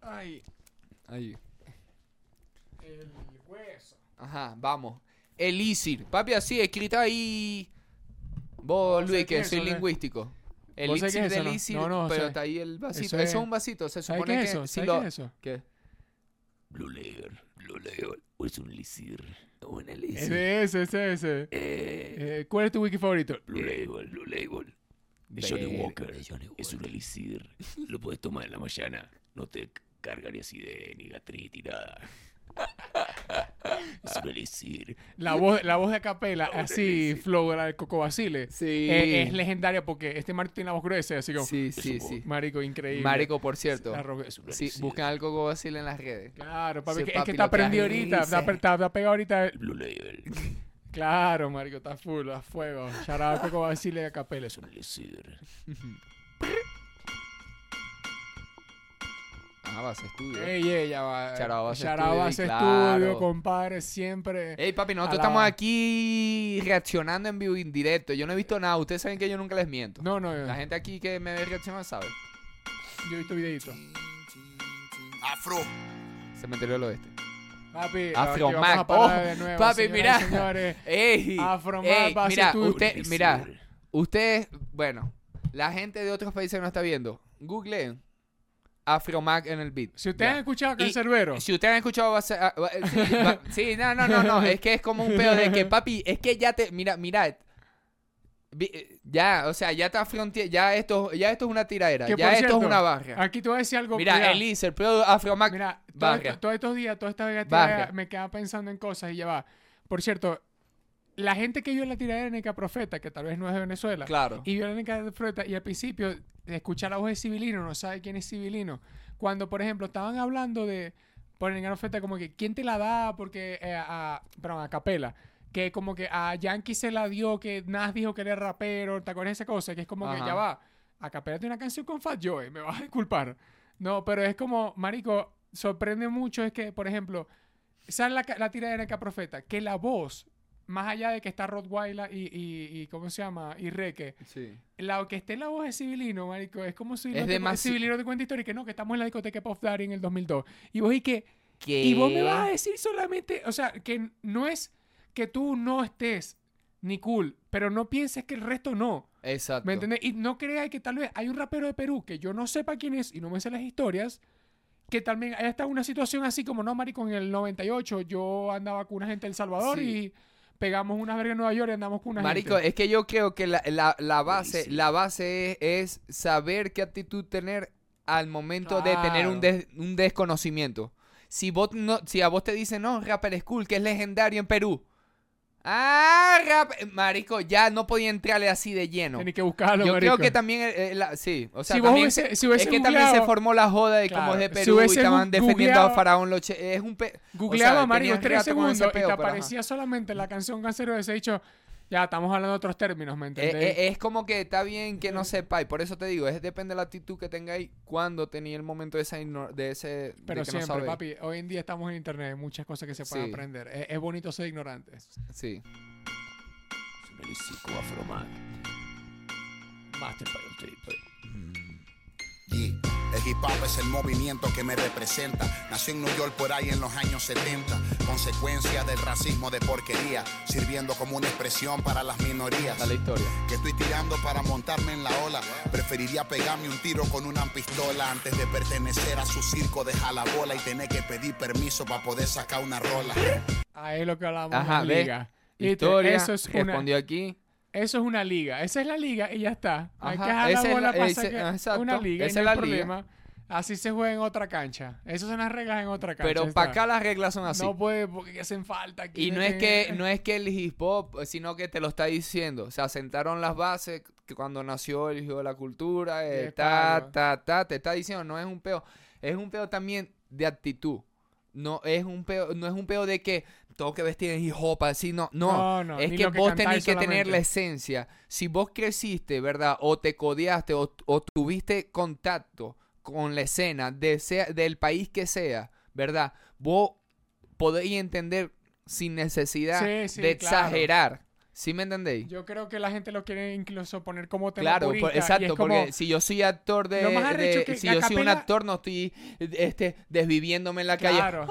Ay, Ahí. el hueso. Ajá, vamos. Elísir. Papi, así, escrito ahí. Vos, Luis, que es soy lingüístico. ¿Vos qué Elixir es de eso, no? elixir, No, no, pero sé. está ahí el vasito. Eso Eso, es- un vasito. Se ¿Sabes supone qué que es eso? si ¿Sabes lo... qué es eso? ¿Qué? Blue Layer, Blue Layer, o es un elixir, o un Ese, elixir. ese, ese, ese. Eh, Eh, ¿Cuál es tu wiki favorito? Blue Label, Blue Label. De Johnny Walker. de Johnny Es un elixir. Lo puedes tomar en la mañana. No te carga ni acidez, ni gastritis, nada. Es un elixir. La voz, la voz de Capela, así, flow, la de Coco Basile, Sí. eh, es legendaria porque este Marco tiene la voz gruesa, así como, Sí, sí, sí. marico, increíble. Marico, por cierto. La ro- Es un Sí, buscan al Coco Basile en las redes. Claro, papi, Sí, que- es papi, que lo está que prendido hace ahorita, está, dice. está- está pegado ahorita. Blue Label. [LAUGHS] Claro, marico, está full, a fuego. Shout out a Coco Basile y a Capela. Es un elixir. Ah, [LAUGHS] a estudio. Ey, ey, ya va. Shout out a Base Shout out a Studio, Base claro. Studio, compadre, siempre. Ey, papi, nosotros estamos aquí reaccionando en vivo y en directo. Yo no he visto nada. Ustedes saben que yo nunca les miento. No, no, La gente aquí que me ve reaccionar sabe. yo he visto videitos. Afro. Cementerio del Oeste. Papi, Afro aquí vamos Mac. Oh, de nuevo, papi, señoras mira. señores. [LAUGHS] ¡Ey! Afro ey, Mac, Base mira, usted, mira, ustedes, bueno, la gente de otros países que nos está viendo, googleen Afromac en el beat. Si ustedes han escuchado Cancerbero, Si ustedes han escuchado, va a ser- va- sí, va- [LAUGHS] sí, no, no, no, no, es que es como un pedo de que, papi, es que ya te, mira, mira, ya, o sea, ya está frontier, ya esto, ya esto es una tiradera, Que, ya esto cierto, es una barra. aquí te voy a decir algo. Mira, Elise, el pedo de Afromac, Mira, todo todos estos días, toda esta Barra. tiradera, me quedaba pensando en cosas y ya va. Por cierto, la gente que vio la tiradera de Profeta, que tal vez no es de Venezuela, claro. y vio la Profeta, y al principio escuchar la voz de Civilino, no sabe quién es Civilino. Cuando, por ejemplo, estaban hablando de, por Nica Profeta, como que, ¿quién te la da? Porque, eh, a, perdón, a Capela. Que como que a Yankee se la dio, que Nas dijo que era rapero, ¿te acuerdas de esa cosa? Que es como que ya va. A Capela tiene una canción con Fat Joe, me vas a disculpar. No, pero es como, marico, sorprende mucho es que, por ejemplo, ¿sabes la, la tiradera de Nica Profeta? Que la voz, más allá de que está Rottweiler y, y, y ¿cómo se llama? Y Reque, Sí. la que esté en la voz de Civilino, marico, es como si Es te- demasi- Civilino te cuenta historia y que no, que estamos en la discoteca Pop Daddy en el 2002. Y vos y que, ¿Qué? y vos me vas a decir solamente, o sea, que no es que tú no estés ni cool, pero no pienses que el resto no. Exacto. ¿Me entendés? Y no creáis que tal vez hay un rapero de Perú que yo no sepa quién es y no me sé las historias, que también haya estado en una situación así como, no, marico, en el 98 yo andaba con una gente de El Salvador Sí. y pegamos una verga en Nueva York y andamos con una Marico, gente. es que yo creo que la, la- la base, la base es, es saber qué actitud tener al momento de tener un, des- un desconocimiento. Si vos no, si a vos te dicen, no, Rapper School, que es legendario en Perú. Ah, rap, marico, ya no podía entrarle así de lleno. Tenés que buscarlo, Yo marico. creo que también, eh, eh, la- sí, o sea, Si también hubiese- se- si hubiese es que también se googleado- formó la joda de cómo es de Claro, si Perú y estaban defendiendo a googleado- Faraón Loche. Es un pe... Googleaba, o sea, marico, tenías tres segundos y te pero ajá. aparecía solamente la canción Cancero de ese dicho, ya estamos hablando de otros términos, ¿me Eh, entendés? eh, es como que está bien que no sepáis, por eso te digo, es depende de la actitud que tengáis cuando tenéis el momento de, esa de ese pero de que no siempre, papi, hoy en día estamos en internet, hay muchas cosas que se pueden Sí. aprender. Es, es bonito ser ignorantes. Sí. Afromac. Master Tape. Yeah. El hip hop es el movimiento que me representa. Nació en New York por ahí en los años 70. Consecuencia del racismo de porquería. Sirviendo como una expresión para las minorías. La historia. Que estoy tirando para montarme en la ola. Preferiría pegarme un tiro con una pistola antes de pertenecer a su circo de jalabola y tener que pedir permiso para poder sacar una rola. Ahí es lo que hablábamos Ajá, de la ve. liga. Historia, Eso es, una, respondió aquí. Eso es una liga. Esa es la liga y ya está. Hay que dejar la es bola la- ese- exacto, una liga y esa no es hay la liga. problema. Así se juega en otra cancha. Esas son las reglas en otra cancha. Pero para acá las reglas son así. No puede porque hacen falta aquí. y no es que no es que el hip hop, sino que te lo está diciendo. O sea, sentaron las bases que cuando nació el hijo de la cultura, eh, ta, ta, te está diciendo, no es un peo, es un peo también de actitud. No es un peo, no es un peo de que tengo que vestir en hip hop así, no, no. No, no, es que vos tenés que tener la esencia. Si vos creciste, ¿verdad? O te codeaste o, o tuviste contacto con la escena de sea, del país que sea, ¿verdad? Vos podéis entender sin necesidad Sí, sí, de claro. ¿Sí me entendéis? Yo creo que la gente lo quiere incluso poner como tema Claro, purista, por- y es exacto, como- porque si yo soy actor de, Lo más arrecho de- que si yo soy un actor no estoy este desviviéndome en la calle. Claro.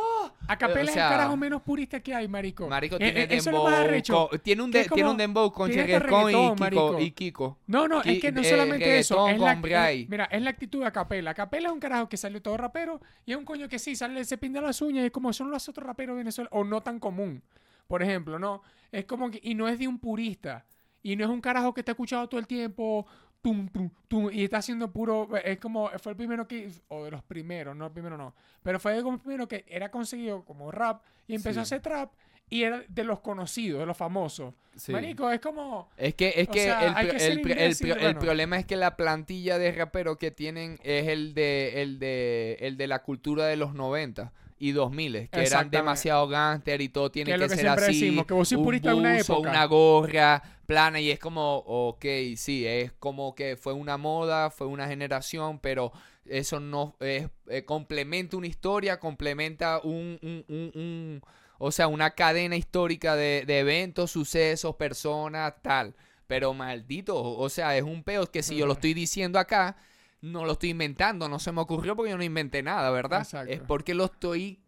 A capela o es el carajo menos purista que hay, marico. Marico Eh, tiene eh, eso dembow, arrecho. con- tiene un de- tiene un dembow con Cheguescón y Kiko, marico. y Kiko. No, no, es que no eh, solamente eso. Es la, es- mira, es la actitud de Capela. Capela es un carajo que salió todo rapero y es un coño que sí, sale, se pinta las uñas y es como son los otros raperos de Venezuela o no tan común. Por ejemplo, ¿no? Es como que, y no es de un purista. Y no es un carajo que ha escuchado todo el tiempo tum, tum, tum, y está haciendo puro, es como, fue el primero que, o de los primeros, no el primero no, pero fue como el primero que era conseguido como rap y empezó Sí. a hacer trap y era de los conocidos, de los famosos. Sí. Marico, es como, Es que, es que, sea, el, que el el problema es que la plantilla de rapero que tienen es el de, el de, el de la cultura de los 90 y 2000, que eran demasiado gánster y todo tiene Que ser así. decimos, que vos un purista de una buzo, época. una gorra plana y es como, ok, sí, es como que fue una moda, fue una generación, pero eso no es, eh, complementa una historia, complementa un, un, un- un- o sea, una cadena histórica de, de eventos, sucesos, personas, tal. Pero maldito, o sea, es un peo que si yo lo estoy diciendo acá, no lo estoy inventando, no se me ocurrió porque yo no inventé nada, ¿verdad? Exacto. Es porque lo estoy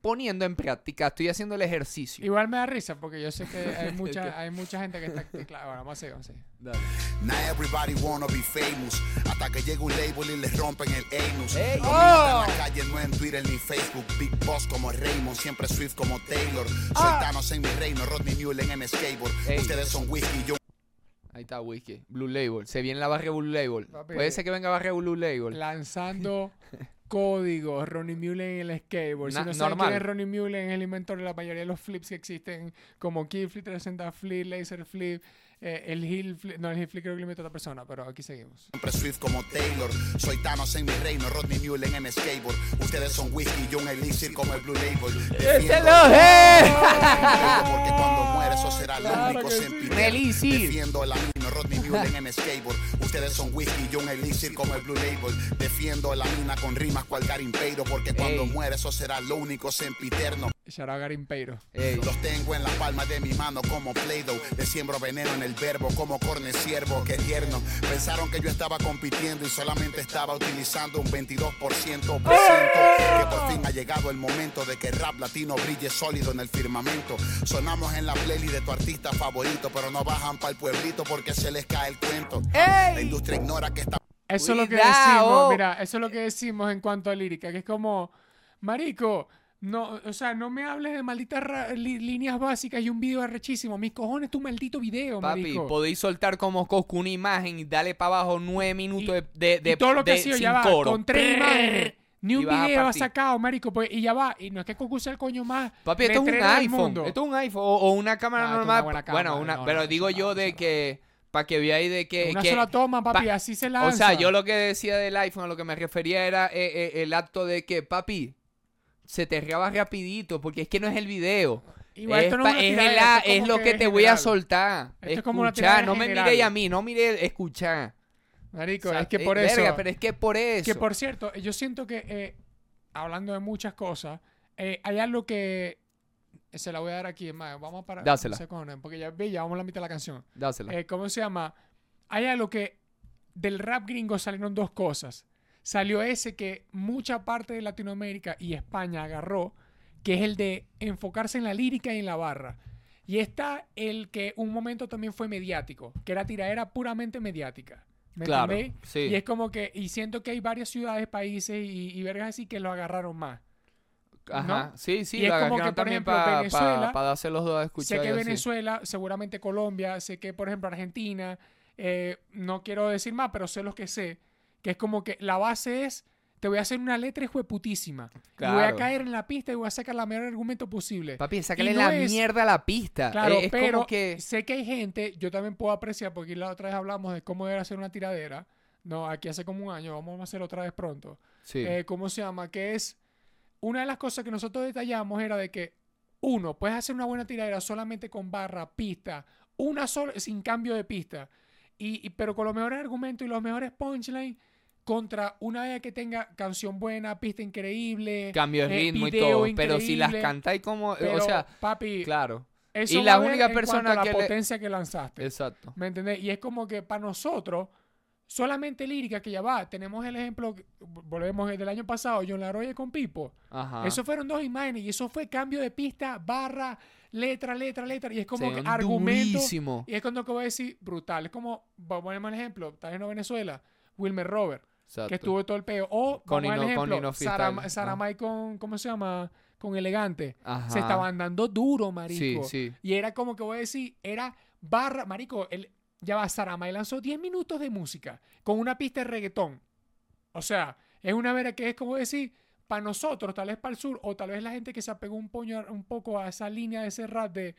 poniendo en práctica, estoy haciendo el ejercicio. igual me da risa porque yo sé que [LAUGHS] hay mucha, hay mucha gente que está, que- claro, bueno, vamos a seguir, vamos a seguir. Dale. Now everybody wanna be famous. Hasta que llega un label y les rompen el anus. ¡Ey! Lo mío está en la calle, no en Twitter ni Facebook. Big Boss como Raymond, siempre Swift como Taylor. Soy Thanos en mi reino, Rodney Mullen en skateboard. Ustedes son whisky, yo Ahí está Whisky. Blue Label. Se viene la barra Blue Label. Papi, Puede ser que venga barra Blue Label. Lanzando [LAUGHS] códigos, Ronnie Mullen en el skateboard. Si Na- no saben normal. quién es Ronnie Mullen, es el inventor de la mayoría de los flips que existen, como Kickflip, 360 Flip, Laser Flip, eh, el Hill Flip, no, el Hill Flip creo que lo inventó otra persona, pero aquí seguimos. siempre Swift como Taylor. Soy Thanos en mi reino, Rodney Mullen en skateboard. Ustedes son whisky, yo un elixir como el Blue Label. Defiendo lo es! Porque cuando muere eso será lo Claro único que sí. sempiterno. Un Rodney Mullen en skateboard. Ustedes son whisky, yo un elixir como el Blue Label. Defiendo la mina con rimas cual Garimpeiro. Porque cuando muere eso será lo único sempiterno. Shout out Garin Peiro. Ey. Los tengo en la palma de mi mano como Play-Doh. Le siembro veneno en el verbo como corne ciervo. Qué tierno. Pensaron que yo estaba compitiendo y solamente estaba utilizando un 22% Que por fin ha llegado el momento de que el rap latino brille sólido en el firmamento. Sonamos en la playlist de tu artista favorito, pero no bajan para el pueblito porque se les cae el cuento. La industria ignora que esta Eso es lo que decimos, mira, eso es lo que decimos en cuanto a lírica, que es como, marico, no, o sea, no me hables de malditas líneas básicas y un video arrechísimo. Mis cojones, tu maldito video, Papi, marico. podéis soltar como Coscu una imagen y darle para abajo nueve minutos de, de, de- y todo lo que ha sido ya va, coro. con tres imágenes. Ni un video ha sacado, marico, pues, y ya va. Y no es que Goku sea el coño más Papi, esto es un iPhone. Esto es un iPhone o, o una cámara Ah, normal. una buena cámara, bueno, una, no, pero no, digo yo de que para que veáis de que, Una que- sola toma, papi, pa- así se lanza. O sea, yo lo que decía del iPhone, a lo que me refería era eh, eh, el acto de que, papi, se te reaba rapidito, porque es que no es el video. Igual es, esto no es es el- es es lo que que te voy a general. soltar. Esto es como tiradera no me general. miréis a mí, no miré, escuchar. Marico, O sea, es que eh, por verga, eso... pero es que por eso. Que por cierto, yo siento que, eh, hablando de muchas cosas, eh, hay algo que se la voy a dar aquí, más, vamos a parar. Dásela. cómo, porque ya, ve, ya vamos a la mitad de la canción. Dásela. Eh, ¿Cómo se llama? Hay algo que del rap gringo salieron dos cosas. Salió ese que mucha parte de Latinoamérica y España agarró, que es el de enfocarse en la lírica y en la barra. Y está el que un momento también fue mediático, que era tiradera puramente mediática. ¿Me Claro, sí. Y es como que, y siento que hay varias ciudades, países y, y vergas así que lo agarraron más. Ajá, ¿no? sí, sí, Y es lo como agarraron que, por también para Venezuela, darse los dos a escuchar. sé que así. Venezuela, seguramente Colombia, sé que, por ejemplo, Argentina, eh, no quiero decir más, pero sé los que sé, que es como que la base es, te voy a hacer una letra putísima. Y voy a caer en la pista y voy a sacar la mejor argumento posible. Papi, sácale no la es- mierda a la pista. Claro, es pero como que... sé que hay gente, yo también puedo apreciar, porque la otra vez hablamos de cómo debe hacer una tiradera. No, aquí hace como un año, vamos a hacer otra vez pronto. Sí. Eh, ¿Cómo se llama? Que es una de las cosas que nosotros detallamos era de que uno, puedes hacer una buena tiradera solamente con barra, pista, una sola, sin cambio de pista, y, y- pero con los mejores argumentos y los mejores punchlines contra una vez que tenga canción buena, pista increíble, Cambio de eh, ritmo y todo. Pero si las cantáis como... pero, o sea, papi, claro. eso y la única en persona a la que potencia que lanzaste. Exacto. ¿Me entendés? Y es como que para nosotros, solamente lírica que ya va. Tenemos el ejemplo, volvemos el del año pasado, John Laroye con Pipo. Ajá. Eso fueron dos imágenes y eso fue cambio de pista, barra, letra, letra, letra. Y es como que argumento. durísimo. Y es cuando que voy a decir brutal. Es como, vamos a poner mal ejemplo, está en Venezuela, Wilmer Robert, Exacto. que estuvo todo el peo. O, Con vamos Ino- con ejemplo, Ino Sara, Freestyle, Sara ah. May con, ¿cómo se llama? Con Elegante. Ajá. Se estaban dando duro, marico. Sí, sí. Y era como que voy a decir, era barra, marico, el, ya va, Saramay lanzó 10 minutos de música con una pista de reggaetón. O sea, es una vera que es como decir, para nosotros, tal vez para el sur, o tal vez la gente que se apegó un, poño, un poco a esa línea de ese rap de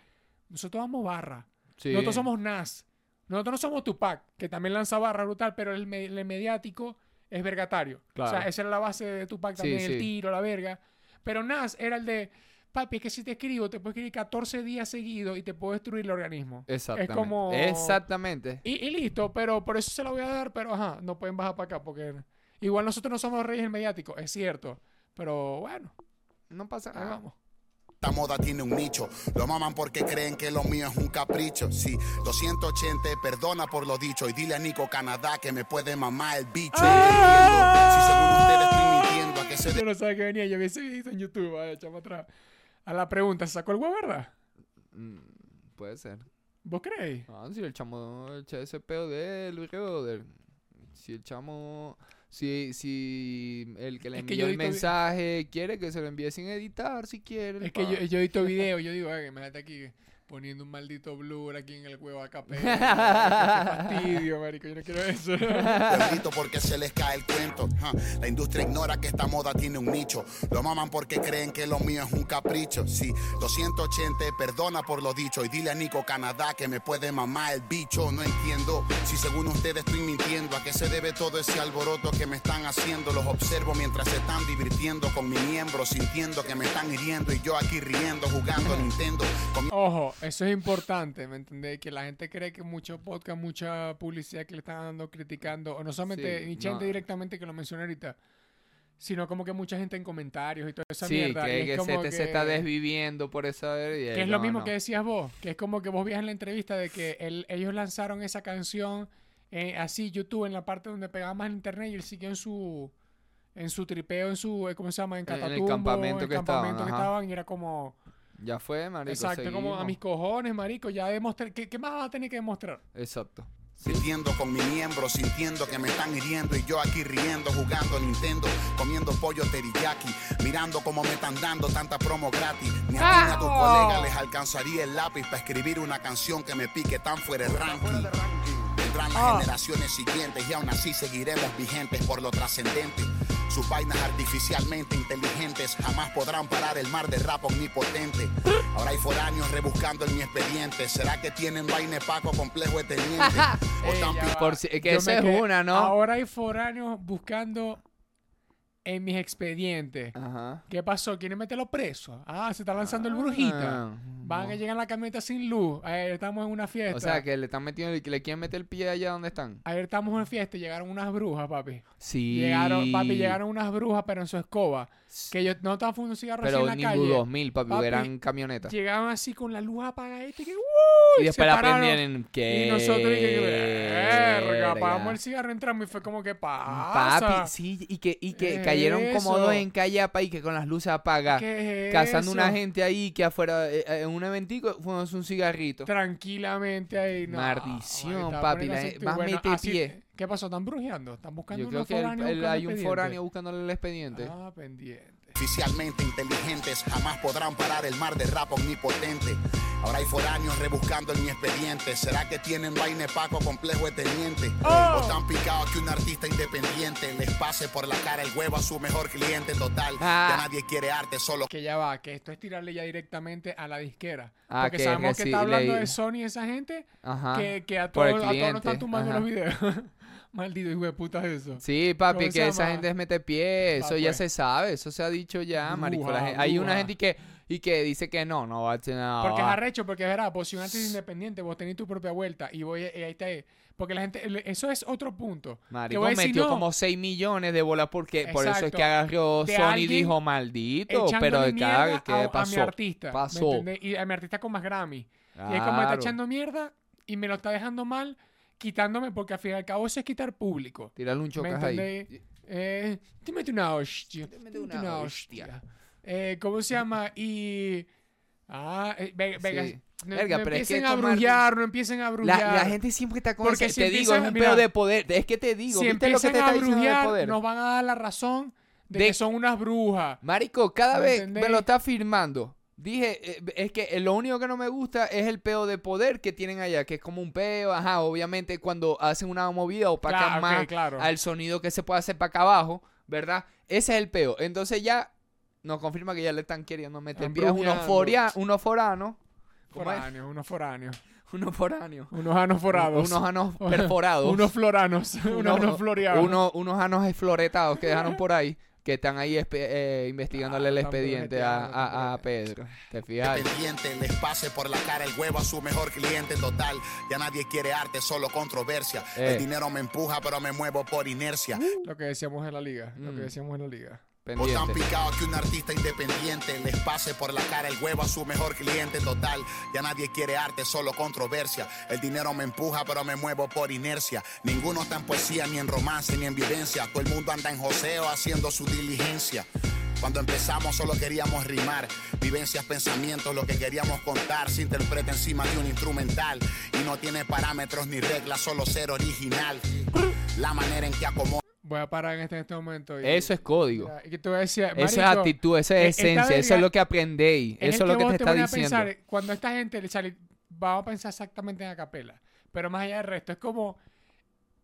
nosotros vamos barra. Sí. Nosotros somos Nas. Nosotros no somos Tupac, que también lanza barra brutal, pero el mediático es vergatario. O Claro. sea, esa era la base de Tupac también, sí. el tiro, la verga. Pero Nas era el de, papi, es que si te escribo, te puedo escribir 14 días seguidos y te puedo destruir el organismo. Exactamente. como- Exactamente. Y, y listo, pero por eso se la voy a dar, pero ajá, no pueden bajar para acá porque igual nosotros no somos los reyes del mediático, es cierto. Pero bueno, No pasa nada. vamos. Esta moda tiene un nicho, lo maman porque creen que lo mío es un capricho. Sí, 280, perdona por lo dicho. Y dile a Nico Canadá que me puede mamar el bicho. ¡Ah! Si según ustedes estoy mintiendo, ¿a qué se Yo no sabía que venía, yo vi ese video en YouTube, a ver, chamo atrás. A la pregunta, ¿se sacó el huevo, verdad? Mm, puede ser. ¿Vos creéis? Ah, si el chamo echa ese pedo de él, brother. Si el chamo. Si, si el que le Es envió el vi- mensaje quiere que se lo envíe sin editar, si quiere. Es que yo, yo edito [LAUGHS] video, yo digo, "Ay, imagínate aquí poniendo un maldito blur aquí en el huevo acá. [LAUGHS] Qué fastidio, marico, yo no quiero eso. Yo grito porque se les cae el cuento. La industria ignora que esta moda tiene un nicho. Lo maman porque creen que lo mío es un capricho. Sí, 280, perdona por lo dicho. Y dile a Nico Canadá que me puede mamar el bicho. No entiendo si según ustedes estoy mintiendo. ¿A qué se debe todo ese alboroto que me están haciendo? Los observo mientras se están divirtiendo con mi miembro, sintiendo que me están hiriendo. Y yo aquí riendo, jugando Nintendo. Con Ojo, eso es importante, ¿me entendés? Que la gente cree que mucho podcast, mucha publicidad que le están dando, criticando, o no solamente Sí, no. directamente que lo mencioné ahorita, sino como que mucha gente en comentarios y toda esa Sí, mierda. y que, es que se se está desviviendo por esa. Que es lo mismo que decías vos, que es como que vos vías en la entrevista de que el- ellos lanzaron esa canción eh, así, YouTube, en la parte donde pegaba más el internet y él siguió en su en su tripeo, en su, eh, ¿cómo se llama? En En el Catatumbo, campamento en el que campamento estaban, que ajá. estaban y era como, Ya fue, marico. exacto, como a seguimos. mis cojones, marico, ya demostré, ¿qué, qué más vas a tener que demostrar? Exacto. Sintiendo con mi miembro, sintiendo que me están hiriendo y yo aquí riendo, jugando Nintendo, comiendo pollo teriyaki, mirando cómo me están dando tanta promo gratis. Ni a ni a tu colega les alcanzaría el lápiz para escribir una canción que me pique tan fuera el ranking. Vendrán las Ah. generaciones siguientes y aún así seguiremos vigentes por lo trascendente. Sus vainas artificialmente inteligentes jamás podrán parar el mar de rap omnipotente. Ahora hay foráneos rebuscando en mi expediente. ¿Será que tienen vaina de Paco complejo de teniente? [LAUGHS] O va. Por si- que esa es una, ¿no? Ahora hay foráneos buscando en mis expedientes. Ajá. ¿Qué pasó? ¿Quieren meterlo preso? Ah, se está lanzando el brujita. Ah, Van a llegar en la camioneta sin luz. Ayer estamos en una fiesta. O sea, que le están metiendo, que le quieren meter el pie allá donde están. Ayer estamos en una fiesta y llegaron unas brujas, papi. Sí. Llegaron, papi, llegaron unas brujas, pero en su escoba. Que yo no estaban fumando un cigarro así Pero en la calle. Imbu 2000, papi, Papi, eran camionetas. Llegaban así con la luz apagadita y que ¡uh! Y después prendieron. ¿Qué? Y nosotros dije, verga, apagamos el cigarro, entramos y fue como que pasa. Papi, sí, y que, y que ¿Qué cayeron como dos en Callapa y que con las luces apagadas. ¿Qué es Cazando una eso? gente ahí que afuera, eh, eh, en un eventico, fuimos un cigarrito. Tranquilamente ahí. No, Maldición, estaba papi, la así, más bueno, mete así- pie. ¿Qué pasó? ¿Están brujeando? ¿Están buscando Yo creo que el- el- buscando hay un foráneo buscándole el expediente. Ah, pendiente. Artificialmente inteligentes jamás podrán parar el mar de rap omnipotente. Ahora hay foráneos rebuscando en mi expediente. ¿Será que tienen vaina de Paco complejo de teniente? Oh. O están picados que un artista independiente les pase por la cara el huevo a su mejor cliente total. Ah. Ya nadie quiere arte, solo Que ya va, que esto es tirarle ya directamente a la disquera. Ah, Porque que sabemos que reci- está hablando le- de Sony y esa gente Ajá. que, que a por todos a todos nos están tumbando ajá. los videos. [LAUGHS] [LAUGHS] Maldito hijo de puta eso. Sí, papi, ¿Cómo se que esa gente es mete pie, eso Ah, ya pues. se sabe, eso se ha dicho ya, marico. Hay una gente que y que dice que no, no va a ser nada. Porque es arrecho, porque es verdad, vos si un artista independiente, vos tenés tu propia vuelta y voy y ahí está. Porque la gente, eso es otro punto. que Marico decir, metió no, como 6 millones de bolas porque por eso es que agarró Sony y dijo maldito, pero de mierda cara, a, ¿qué a pasó? mi artista. ¿me Pasó. Y a mi artista con más Grammy. Y es como está echando mierda y me lo está dejando mal, quitándome, porque al fin y al cabo eso es quitar público. Tírale un ¿Me chocas ahí. Eh, te mete una hostia. Te mete una, hostia. Eh, ¿Cómo se llama? Y. Ah, eh, ve- venga. Sí. No, Verga, no pero es que empiecen a brullar, no empiecen a brullar. La, la gente siempre está con Porque ese- si te digo, es un mira, pedo de poder. Es que te digo, si ¿viste lo que empiezan te está a diciendo de brullar, poder? nos van a dar la razón de, De- que son unas brujas. Marico, cada ¿Me vez me lo está firmando. Dije, eh, es que eh, lo único que no me gusta es el peo de poder que tienen allá, que es como un peo, ajá, obviamente cuando hacen una movida opacan Claro, más claro. al sonido que se puede hacer para acá abajo, ¿verdad? Ese es el peo. Entonces ya nos confirma que ya le están queriendo meter pie a unos, foria- unos foranos. Unos foráneos. Unos foráneos. [LAUGHS] Unos anos forados. Unos anos perforados. [LAUGHS] Unos floranos. [LAUGHS] unos anos floreados. unos, unos anos esfloretados que dejaron por ahí. Que están ahí eh, investigándole el Ah, expediente a, a- Pedro. ¿Te fijas? Dependiente, les pase por la cara el huevo a su mejor cliente total. Ya nadie quiere arte, solo controversia. Eh. El dinero me empuja, pero me muevo por inercia. Lo que decíamos en la liga. Lo Mm. que decíamos en la liga. O tan picado que un artista independiente les pase por la cara el huevo a su mejor cliente total. Ya nadie quiere arte, solo controversia. El dinero me empuja, pero me muevo por inercia. Ninguno está en poesía, ni en romance, ni en vivencia. Todo el mundo anda en joseo haciendo su diligencia. Cuando empezamos solo queríamos rimar, vivencias, pensamientos, lo que queríamos contar se interpreta encima de un instrumental y no tiene parámetros ni reglas, solo ser original. La manera en que acomoda Voy a parar en este, en este momento. y- Eso es código. y que te voy a decir, Eso es marico, actitud, eh, es esencia, eso es lo que aprendéis. es Eso es lo que vos te está pones a diciendo. pensar, cuando esta gente le sale, vamos a pensar exactamente en acapela. Pero más allá del resto, es como.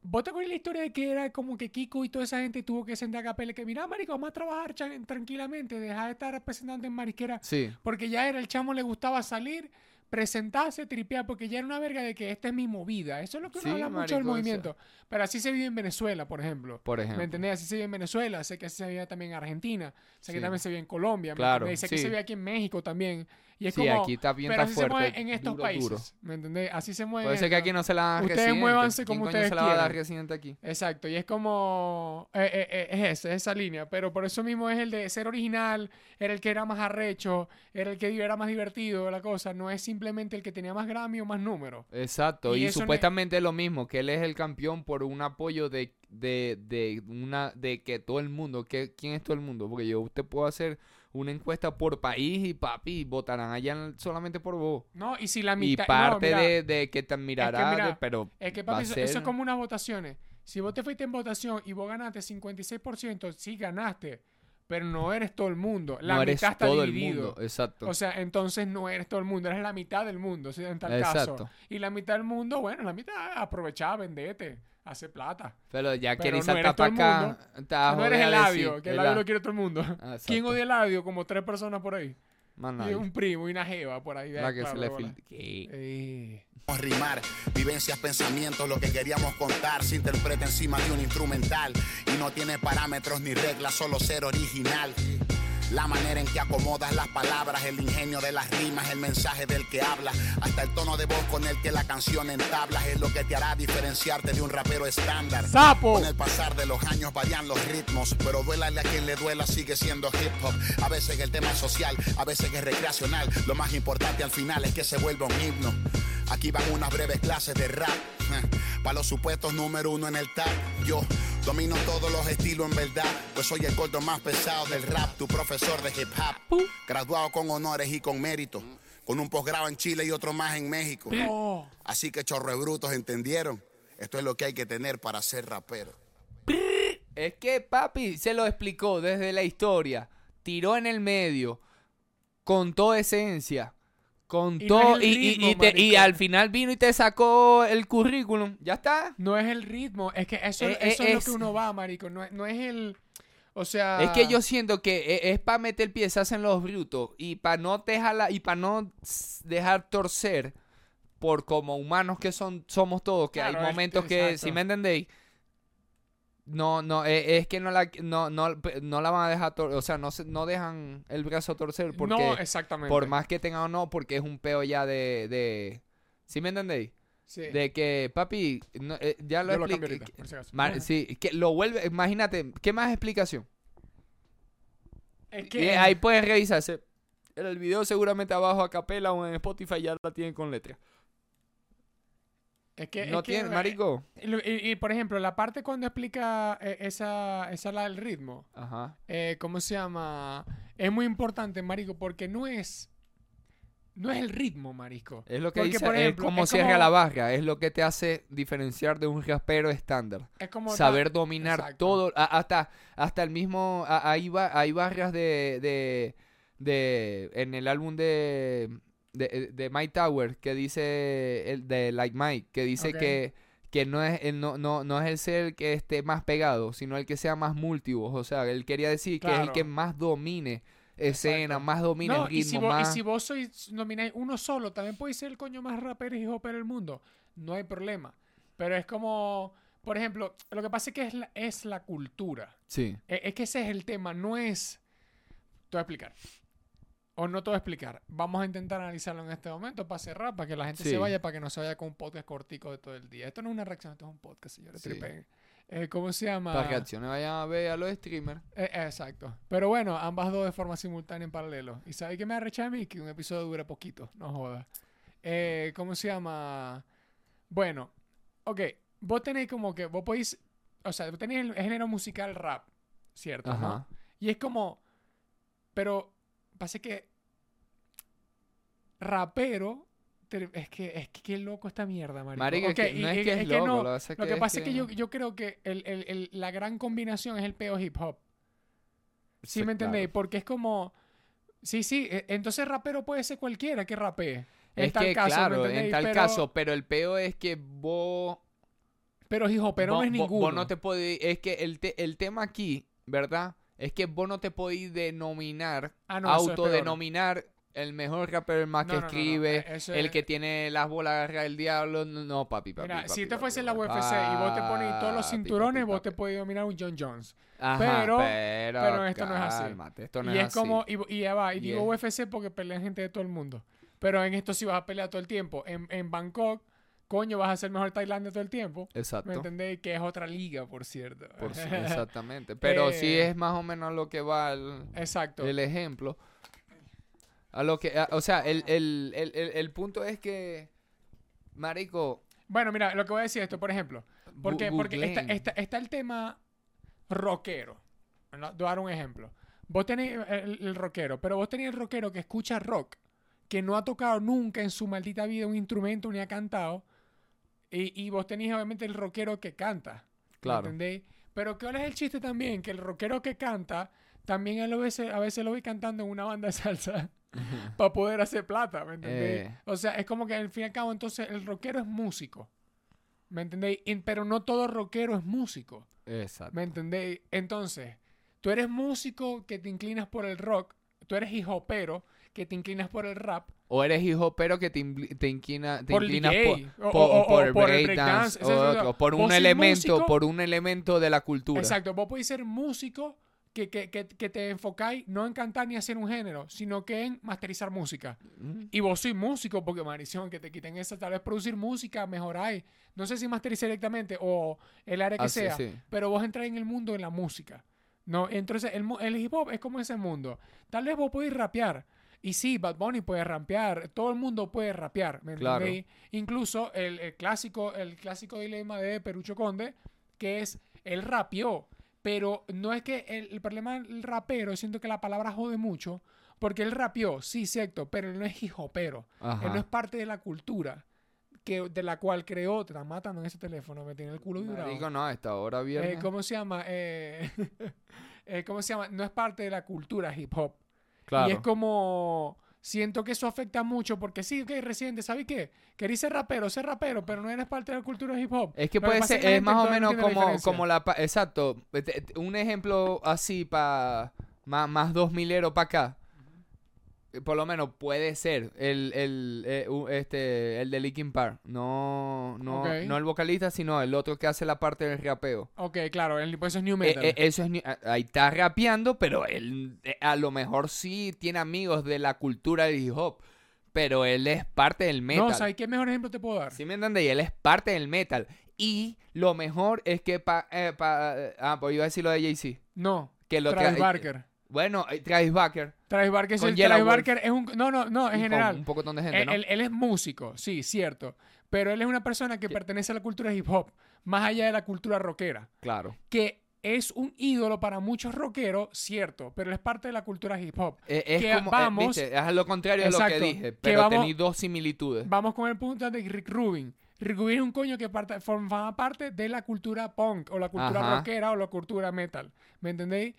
¿Vos te acuerdas la historia de que era como que Kiko y toda esa gente tuvo que sentar a capela? Que mira, marico, vamos a trabajar tranquilamente, deja de estar representando en mariquera. Sí, Porque ya era, el chamo le gustaba salir, presentarse, tripear, porque ya era una verga de que esta es mi movida. Eso es lo que uno Sí, habla mucho del movimiento. Pero así se vive en Venezuela, por ejemplo. por ¿Me ejemplo. entendés? Así se vive en Venezuela, sé que así se vive también en Argentina, sé que también se vive en Colombia, ¿me Claro, entendés? Sé que se vive aquí en México también. Y es Sí, como, aquí está bien, pero así se mueve en estos duro, países, duro. ¿me entendés? Así se mueve. Puede ser que aquí no se la dan Ustedes residente. muévanse ¿Quién como coño ustedes se la va a dar residente aquí? Exacto, y es como. eh, eh, eh, es esa, esa línea. Pero por eso mismo es el de ser original, era el que era más arrecho, era el que era más divertido, la cosa. No es simplemente el que tenía más Grammy o más números. Exacto, Y y, eso no es- supuestamente es lo mismo, que él es el campeón por un apoyo de, de, de una de que todo el mundo, que, ¿quién es todo el mundo? Porque yo usted puedo hacer una encuesta por país y papi, votarán allá en- solamente por vos. No, y si la Y mitad. no, parte mira, de, de que te admirará, mira, de- pero Es que, papi, eso, ser- eso es como unas votaciones. Si vos te fuiste en votación y vos ganaste 56%, sí ganaste, pero no eres todo el mundo. La no eres mitad está todo dividido. el mundo, exacto. O sea, entonces no eres todo el mundo, eres la mitad del mundo, si en tal Exacto. caso. Y la mitad del mundo, bueno, la mitad aprovechar, vendete, hace plata. pero ya no saltar para acá. no eres el a decir, labio, que el labio la- lo quiere todo el mundo. Ah, ¿Quién odia el labio? Como tres personas por ahí. Y un primo y una jeva por ahí. La que se le. Eh, rimar, vivencias, pensamientos, lo que queríamos contar se interpreta encima de un instrumental y no tiene parámetros ni reglas, solo ser original. La manera en que acomodas las palabras, el ingenio de las rimas, el mensaje del que habla, hasta el tono de voz con el que la canción entablas es lo que te hará diferenciarte de un rapero estándar. ¡Sapo! Con el pasar de los años varían los ritmos, pero duélale a quien le duela, sigue siendo hip hop. A veces el tema es social, a veces es recreacional. Lo más importante al final es que se vuelva un himno. Aquí van unas breves clases de rap. [LAUGHS] Para los supuestos número uno en el tag. Yo domino todos los estilos en verdad, pues soy el gordo más pesado del rap, tu profesor de hip hop. Graduado con honores y con mérito. Con un posgrado en Chile y otro más en México. Oh, Así que chorro brutos, ¿entendieron? Esto es lo que hay que tener para ser rapero. Es que papi se lo explicó desde la historia, tiró en el medio, contó esencia, Y contó no es el y, y- ritmo, y te- y al final vino y te sacó el currículum. Ya está. no es el ritmo, es que eso, Eh, eso eh, es lo es- que uno va, marico. No, es- no es el. O sea. Es que yo siento que e- es, para meter piezas en los brutos y para no dejarla y para no dejar torcer por como humanos que son somos todos, que Claro, hay es- momentos que si me entendéis no, no, eh, es que no la, no, no, no la van a dejar, o sea, no, se- no dejan el brazo torcer porque no, exactamente. por más que tengan o no, porque es un peo ya de, de ¿sí me entendéis? Sí. De que, papi, no, eh, ya lo expliqué. si sí, que lo vuelve, imagínate, ¿qué más explicación? Es Y que. ahí pueden revisarse. El video seguramente abajo a capela o en Spotify ya la tienen con letra. Es que, no es tiene, eh, marico. Y, lo- y- y, por ejemplo, la parte cuando explica eh, esa, esa la del ritmo, Ajá. eh, ¿cómo se llama? Es muy importante, marico, porque no es. No es el ritmo, marico. Es lo que Porque, dice, por es ejemplo, como es cierra como- la barra, es lo que te hace diferenciar de un rapero estándar. Es como. Saber ta- dominar Exacto. todo, hasta, hasta el mismo, hay, hay barras de, de, de en el álbum de de, de Mike Tower que dice el de Like Mike que dice que que no es el, no, no, no es el ser que esté más pegado, sino el que sea más multivoz. O sea, él quería decir que es el que más domine escena, Exacto. más domine No, el y si, ritmo, vos, y más... si vos sois, nomináis uno solo, también podéis ser el coño más rapero y hopper del mundo. No hay problema. Pero es como, por ejemplo, lo que pasa es que es la, es la cultura. Sí. E- Es, que ese es el tema, no es... Te voy a explicar. O no te voy a explicar. Vamos a intentar analizarlo en este momento para cerrar, para que la gente Sí. se vaya, para que no se vaya con un podcast cortico de todo el día. Esto no es una reacción, esto es un podcast, señores. Sí. Eh, ¿Cómo se llama? Para que acciones vayan a ver a los streamers. Eh, eh, exacto. Pero bueno, ambas dos de forma simultánea en paralelo. ¿Y sabéis que me arrecha a mí? Que un episodio dure poquito, no joda. Eh, ¿Cómo se llama? Bueno, ok. Vos tenéis como que, vos podéis, o sea, vos tenéis el género musical rap, ¿cierto? ¿no? Ajá. Y es como, pero pasa que rapero, es que, es que qué loco esta mierda, marico. Marico, que y- no es que es, loco, no- lo que pasa es lo que, que pasa es que yo, yo creo que el- el- el- la gran combinación es el peo hip hop. ¿Sí, Sí, me entendéis? claro. Porque es como... Sí, sí, e- entonces rapero puede ser cualquiera que rapee. En Es tal que, caso, ¿me claro, en tal Pero- caso, pero el peo es que vos... Pero hip hopero no es ninguno. vos no te podéis... Es que el, te- el tema aquí, ¿verdad? Es que vos no te podéis denominar, Ah, no, autodenominar el mejor rapero, el más No, que no, no, no, escribe, eh, el que tiene las bolas agarradas del diablo. No, papi, papi. Mira, papi, si te fuese en la papi. UFC y vos te pones todos los cinturones, papi, vos te podés dominar un John Jones. Ajá, pero- pero, pero esto no es así. cálmate, esto no y es, como, y, y ya va, y digo UFC porque pelean gente de todo el mundo. Pero en esto sí vas a pelear todo el tiempo. En, en Bangkok, coño, vas a ser mejor Tailandia todo el tiempo. Exacto. ¿Me entendéis? Que es otra liga, por cierto. Por [LAUGHS] exactamente. Pero sí Eh, es más o menos lo que va el, Exacto. el ejemplo. A lo que, a- o sea, el, el, el, el, el punto es que, marico, Bueno, mira, lo que voy a decir es esto, por ejemplo. Porque, porque está, está- está el tema rockero. ¿no? Te voy a dar un ejemplo. Vos tenés el, rockero, pero vos tenés el rockero que escucha rock, que no ha tocado nunca en su maldita vida un instrumento ni ha cantado. Y, y vos tenés obviamente el rockero que canta. ¿me Claro. entendéis? Pero ¿cuál es el chiste también? Que el rockero que canta, también a veces, a veces lo vi cantando en una banda de salsa para poder hacer plata, ¿me entendéis? Eh. O sea, es como que al fin y al cabo, entonces el rockero es músico. ¿Me entendéis? Pero no todo rockero es músico. exacto. ¿Me entendéis? Entonces, tú eres músico que te inclinas por el rock, tú eres hijopero que te inclinas por el rap, O eres hijo, pero que te, te, inclina, te por el inclinas por, o- por, o- o- por o el breakdance, breakdance, o otro, por un elemento, músico- por un elemento de la cultura. Exacto, vos podéis ser músico que, que, que, que te enfocáis no en cantar ni hacer un género, sino que en masterizar música. Mm. Y vos sois músico, porque maldición, que te quiten esa, tal vez producir música, mejoráis. No sé si masterizar directamente o el área que Ah, sí, sea, sí. pero vos entráis en el mundo de la música. No, entonces el, el hip hop es como ese mundo. Tal vez vos podéis rapear. Y sí, Bad Bunny puede rapear, todo el mundo puede rapear, ¿me Claro. Incluso el, el clásico, el clásico dilema de Perucho Conde, que es él rapeó, pero no es que el, el problema del rapero, siento que la palabra jode mucho, porque él rapeó, sí, cierto, pero él no es hijopero, él no es parte de la cultura que, de la cual creó, te están matando en ese teléfono, me tiene el culo vibrado. Marico, no, a esta hora Eh. ¿Cómo se llama? Eh, [LAUGHS] eh, ¿Cómo se llama? No es parte de la cultura hip hop. claro. Y es como. Siento que eso afecta mucho porque sí, ok, reciente, ¿sabes qué? Querís ser rapero, ser rapero, pero no eres parte de la cultura hip hop. Es que Lo puede ser, es más o menos entiende la como, como la... Exacto. Te- te- Un ejemplo así para... Más, más dos milero para acá. Por lo menos puede ser el, el, eh, este, el de Linkin Park. No, no, no el vocalista, sino el otro que hace la parte del rapeo. Ok, claro, el, pues eso es new Eh, metal. eh, eso es, ahí está rapeando, pero él eh, a lo mejor sí tiene amigos de la cultura del hip hop. Pero él es parte del metal. no, ¿sabes qué mejor ejemplo te puedo dar? ¿Sí me entiendes? Y él es parte del metal. Y lo mejor es que pa, eh, pa- ah, pues iba a decir lo de Jay-Z. No, Que lo Travis tra- Barker. Bueno, eh, Travis Barker. Travis Barker es el Travis. Barker es un no no no en general Un poco de gente, él, ¿no? él- él es músico sí cierto pero él es una persona que pertenece a la cultura hip hop más allá de la cultura rockera Claro. que es un ídolo para muchos rockeros cierto pero es parte de la cultura hip hop Eh, es que como, eh, vamos- viste, es lo contrario de lo que dije. que Pero vamos- tenéis dos similitudes. vamos con el punto de Rick Rubin Rick Rubin es un coño que parte, formaba parte de la cultura punk o la cultura Ajá. rockera o la cultura metal ¿me entendéis?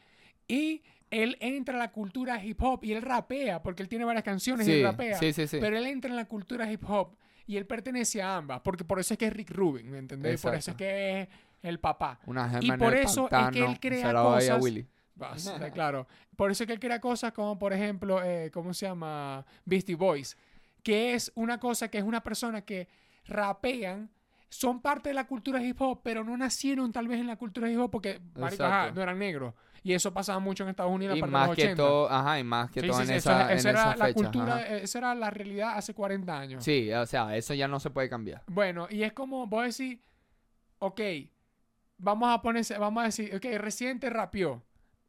Y él entra a la cultura hip hop y él rapea, porque él tiene varias canciones y Sí, él rapea. sí, sí, sí. Pero él entra en la cultura hip hop y él pertenece a ambas, porque por eso es que es Rick Rubin, ¿me entendés? Por eso es que es el papá. Una Y por eso es que él crea cosas- Willy. Vas, está claro. Por eso es que él crea cosas como, por ejemplo, eh, ¿cómo se llama? Beastie Boys. Que es una cosa que es una persona que rapean, son parte de la cultura hip hop, pero no nacieron tal vez en la cultura hip hop porque, marico, ajá, Exacto. no eran negros. Y eso pasaba mucho en Estados Unidos Y más que 80. todo, ajá, y más que Sí, todo sí, en sí, esa, en era esas la fechas, cultura, ajá. esa era la realidad hace 40 años. Sí, o sea, eso ya no se puede cambiar. Bueno, y es como vos decís, ok, vamos a ponerse, vamos a decir, ok, Residente rapeó,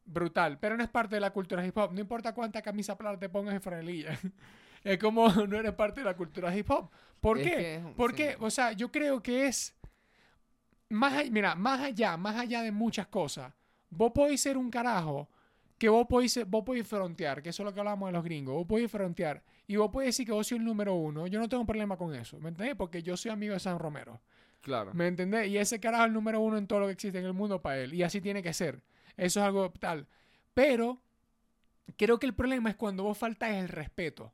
brutal, pero no es parte de la cultura hip hop, no importa cuánta camisa plata te pongas en franelilla. [LAUGHS] es como no eres parte de la cultura hip hop. ¿Por Es qué? que Porque, o sea, yo creo que es más, mira, más allá, más allá de muchas cosas, vos podéis ser un carajo que vos podéis, vos podéis frontear, que eso es lo que hablamos de los gringos, vos podéis frontear y vos podéis decir que vos sois el número uno, yo no tengo problema con eso, ¿me entendés? Porque yo soy amigo de San Romero, Claro. ¿me entendés? Y ese carajo es el número uno en todo lo que existe en el mundo para él, y así tiene que ser, eso es algo tal, pero creo que el problema es cuando vos faltas el respeto.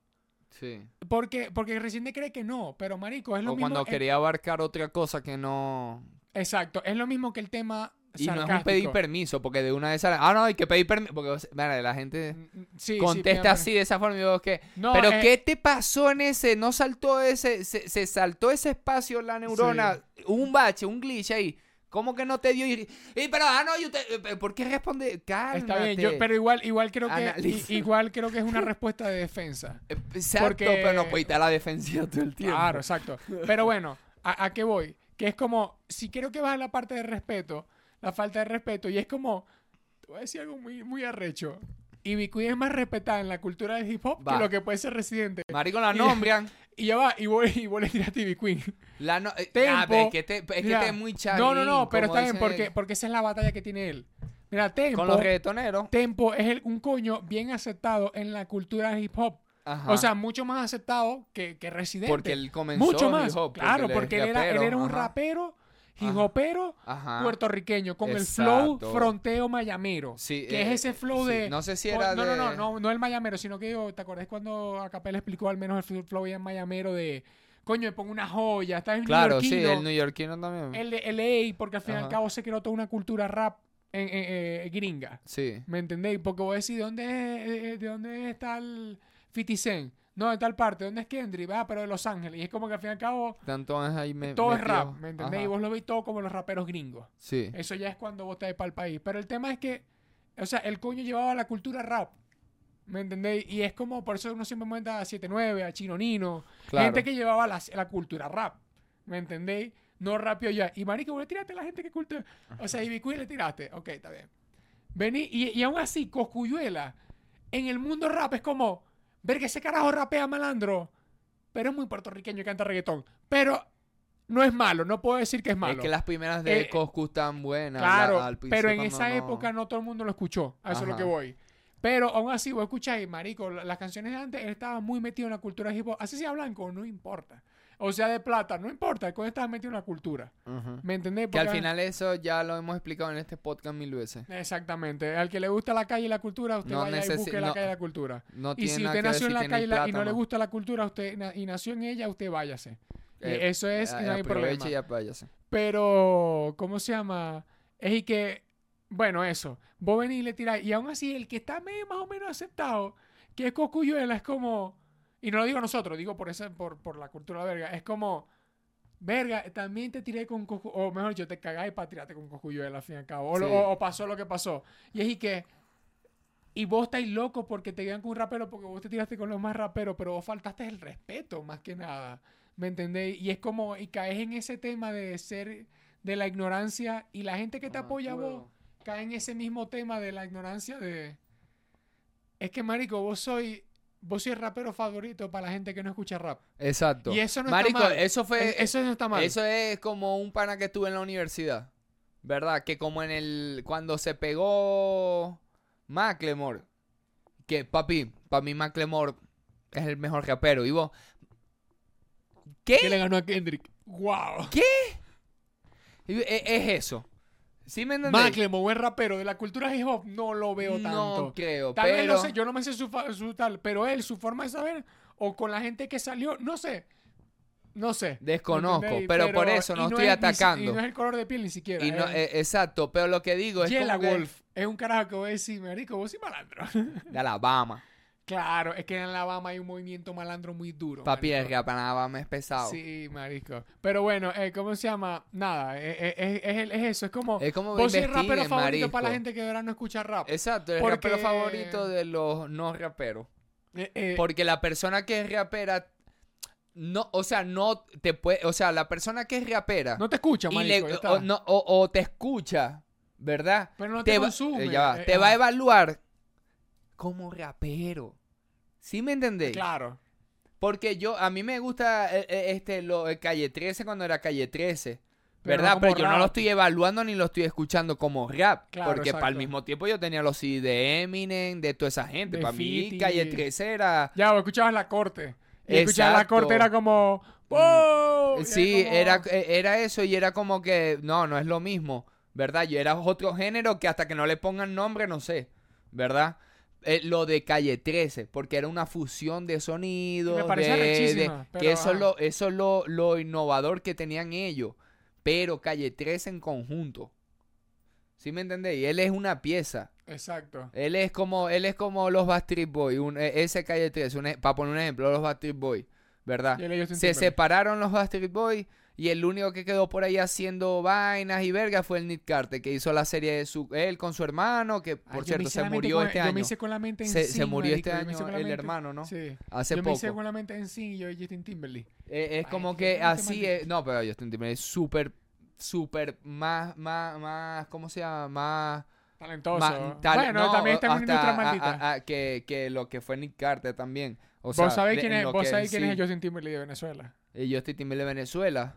Sí. Porque, porque recién cree que no, pero marico, es lo O mismo. cuando es- quería abarcar otra cosa que no... Exacto, es lo mismo que el tema. Y no es un pedir permiso, porque de una vez sale, ah, no, hay que pedir permiso, porque mira, la gente Mm, mm, sí, sí, contesta así de esa forma y digo que, per- No, pero eh, ¿qué te pasó en ese? ¿No saltó ese, se, se saltó ese espacio la neurona? Hubo un bache, un glitch ahí. ¿Cómo que no te dio? Y, y, pero, ah, no, y usted, eh, ¿por qué responde? Cálmate. Está bien, yo, pero igual, igual creo que i- igual creo que es una respuesta de defensa. [LAUGHS] Exacto, porque- pero no puede estar a la defensiva todo el tiempo. Claro, exacto. Pero bueno, ¿a, a qué voy? Que es como, si creo que vas a la parte de respeto, la falta de respeto, y es como, te voy a decir algo muy, muy arrecho. Y Queen es más respetada en la cultura del hip hop Va. que lo que puede ser residente. Marico, la nombran. [LAUGHS] Y ya va, y vos, y vos le tiraste a Queen. La no, eh, Tempo. es que te, es que Mira, te es muy chavín. No, no, no, pero está bien, porque, porque esa es la batalla que tiene él. Mira, Tempo, Con los reggaetoneros. Tempo es el- un coño bien aceptado en la cultura hip hop. Ajá. O sea, mucho más aceptado que, que Residente. porque él comenzó mucho hip más. hop, claro, porque él era, él rapero, era un ajá. rapero, Ajá. Ajá. puertorriqueño, con el flow fronteo mayamero. Sí, que eh, es ese flow sí. de. No sé si era no, no, de- no, no, no el mayamero, sino que yo, ¿te acordás cuando Acapella explicó al menos el flow en mayamero de. Coño, me pongo una joya, estás en Claro, sí, el neoyorquino también. el de LA, porque al fin y al cabo se creó toda una cultura rap en, en- eh, gringa. Sí. ¿Me entendéis? Porque vos decís, ¿de dónde, eh, eh, ¿de dónde está el 50 Cent? No, de tal parte. ¿Dónde es Kendrick? Ah, pero de Los Ángeles. Y es como que al fin y al cabo Tanto es ahí me, todo es rap, ¿me entendéis? Y Ajá. vos lo veis todo como los raperos gringos. Sí. Eso ya es cuando vos estáis para el país. Pero el tema es que, o sea, el coño llevaba la cultura rap. ¿Me entendéis? Y es como, por eso uno siempre manda a 79, a Chino Nino. Claro. Gente que llevaba la, la cultura rap. ¿Me entendéis? No rapio ya. Y marico, vos le tiraste a la gente que cultura. O sea, y Bicuí le tiraste. Ok, está bien. Vení, y, y aún así, Coscuyuela, en el mundo rap es como, ver que ese carajo rapea malandro, pero es muy puertorriqueño y canta reggaetón. Pero no es malo, no puedo decir que es malo. Es que las primeras de Eh, Coscu están buenas. Claro, la- al pero en esa no- época no todo el mundo lo escuchó. A eso es lo que voy. Pero aún así, vos escucháis, marico, la- las canciones de antes, él estaba muy metido en la cultura hip hop. Así sea blanco, no importa. O sea, de plata, no importa. El coño estaba metido en la cultura. ¿Me entendés? Que al final eso ya lo hemos explicado en este podcast mil veces. Exactamente. Al que le gusta la calle y la cultura, usted No vaya y busque la calle y la cultura. No Y tiene si nada usted que ver nació en la calle y, no le gusta la cultura usted na- y nació en ella, usted váyase. Eh, eso es, y no hay aproveche problema. y apáyase. Pero, ¿cómo se llama? Es y que, bueno, eso. Vos venís y le tiráis. Y aún así, el que está medio más o menos aceptado, que es Coscuyuela, es como. Y no lo digo nosotros, digo por, esa, por, por la cultura verga. Es como. Verga, también te tiré con Coscu... O mejor dicho, te cagáis para tirarte con Coscuyuela al fin y al cabo. O, lo- Sí. o- o pasó lo que pasó. Y es y que. Y vos estáis locos porque te digan con un rapero porque vos te tiraste con los más raperos, pero vos faltaste el respeto más que nada. ¿Me entendéis? Y es como, y caes en ese tema de ser, de la ignorancia, y la gente que te me apoya a vos cae en ese mismo tema de la ignorancia de... Es que, marico, vos soy, vos el rapero favorito para la gente que no escucha rap. Exacto. Y eso no Marico, está mal. eso fue. Es- eso no está mal. Eso es como un pana que estuve en la universidad. ¿Verdad? Que como en el. Cuando se pegó. Macklemore. Que, papi, para mí Macklemore es el mejor rapero. Y vos. Que le ¿Qué? ganó a Kendrick. ¡Wow! Y- e- Es, eso. ¿Sí me entendés? Macklemore, buen rapero. De la cultura hip hop no lo veo tanto. No creo, Tal vez pero... no sé, yo no me sé su, su tal, pero él, su forma de saber, o con la gente que salió, no sé. No sé. ¿me Desconozco, pero por eso y no estoy es ni si- atacando. y no es el color de piel ni siquiera. Y no, eh, exacto, pero lo que digo es Yella como que- Wolf es un carajo que voy a decir, marico, vos sí malandro. de Alabama. Claro, es que en Alabama hay un movimiento malandro muy duro. Papi, rap en Alabama es pesado. Sí, marico. Pero bueno, eh, ¿cómo se llama? Nada, eh, eh, es, es el- es eso. Es como. Es como vos sois el rapero favorito para la gente que de verdad no escucha rap. Exacto, el Porque- rapero favorito de los no raperos. Eh, eh, Porque la persona que es rapera no, o sea, no te puede, o sea, la persona que es rapera no te escucha, y marico. le- o, no- o- o te escucha, ¿verdad? Pero no te, te consume. va, te va a ajá. evaluar como rapero. ¿Sí me entendés? Claro. Porque yo, a mí me gusta eh, eh, este, lo, el Calle 13 cuando era Calle 13. Pero ¿Verdad? no Pero yo no lo estoy evaluando ni lo estoy escuchando como rap. Claro, porque para el mismo tiempo yo tenía los CD de Eminem, de toda esa gente. Para mí, 50. Calle 13 era. Ya, vos escuchabas la corte. Y escuchabas la corte era como. ¡Wow! Y Sí, como- era, eh, era eso y era como que. No, no es lo mismo. ¿Verdad? Yo era otro género que hasta que no le pongan nombre, no sé. ¿Verdad? Eh, lo de Calle 13, porque era una fusión de sonidos. Me parecía de- que eso es, lo, eso es lo, lo innovador que tenían ellos. Pero Calle 13 en conjunto. ¿Sí me entendéis? Él es una pieza. Exacto. Él es como, él es como los Backstreet Boys. un- eh, ese Calle 13, un e- para poner un ejemplo, los Backstreet Boys. ¿Verdad? Se separaron los Backstreet Boys y el único que quedó por ahí haciendo vainas y verga fue el Nick Carter, que hizo la serie de su, él con su hermano, que por yo cierto se murió con- este Yo año. me hice con la mente en Se, sí, se murió este marico, yo año el mente- hermano, ¿no? Sí. Hace yo me hice poco. con la mente en sí, yo y Justin Timberlake. Eh, es Ay, como que así es. No, pero Justin Timberlake es súper, súper más, más, más, ¿cómo se llama? Más. Talentoso. tal- bueno, no, también está en una industria maldita. a- a- que, que lo que fue Nick Carter también. O vos sabéis de- quién, es, vos que sabéis quién sí. es Justin Timberlake de Venezuela. Eh, Justin Timberlake de Venezuela.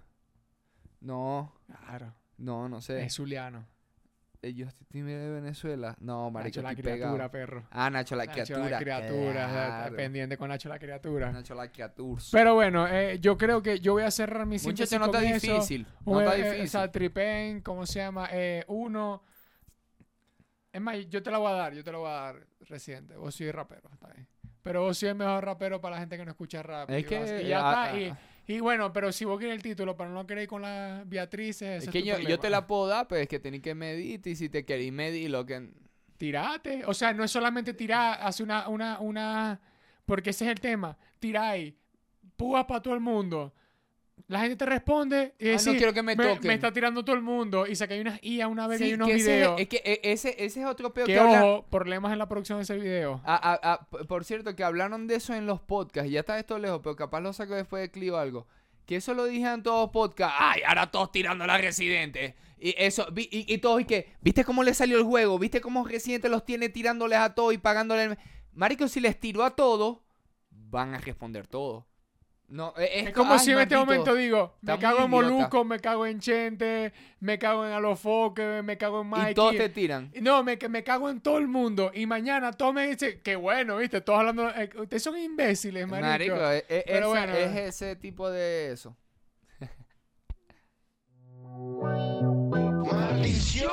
No, Claro. no, no sé. Es Zuliano. Eh, Justin Timberlake de Venezuela. No, marico, Nacho la criatura, pegado. perro. Ah, Nacho la Nacho criatura. la criatura. claro. Pendiente con Nacho la criatura. Nacho la criatura. Pero bueno, eh, yo creo que yo voy a cerrar mi síntesis no está eso. difícil. No está Eh, eh, difícil. O sea, Tripen, ¿cómo se llama? Eh, uno. Es más, yo te la voy a dar, yo te la voy a dar reciente. Vos sois rapero, está bien. Pero vos sois el mejor rapero para la gente que no escucha rap. Es y que, vas- y ya ah, está. Y, ah. Y bueno, pero si vos querés el título, pero no queréis con las Beatrices, Es que yo, yo te la puedo dar, pero es que tenés que medir y si te querés medir lo que... Tirate. O sea, no es solamente tirar, hace una, una, una. Porque ese es el tema. Tiráis, púas para todo el mundo. La gente te responde y Ah, no quiero que me toquen". Me está tirando todo el mundo. Y sacáis unas IA una vez Sí, hay unos que ese, videos. es que e- ese, ese es otro peor que que habla- ojo, problemas en la producción de ese video. Ah, ah, ah, por cierto, que hablaron de eso en los podcasts. y Ya está esto lejos, pero capaz lo saco después de Clio o algo. Que eso lo dije en todos los podcasts. Ay, ahora todos tirando a la Residente. Y eso, vi- y, y todos, y que, ¿viste cómo le salió el juego? ¿Viste cómo Residente los tiene tirándoles a todos y pagándoles? Marico, si les tiró a todos, van a responder todos. No, e- es, Es como ay, si en este momento digo, me cago en idiota. Moluco, me cago en Chente, me cago en Alofoque, me cago en Mikey. Y todos te tiran. No, me, que me cago en todo el mundo. Y mañana todos me dicen, qué bueno, viste, todos hablando. eh, ustedes son imbéciles, marico. Marico, e- e- Pero esa- bueno. es ese tipo de eso. Maldición.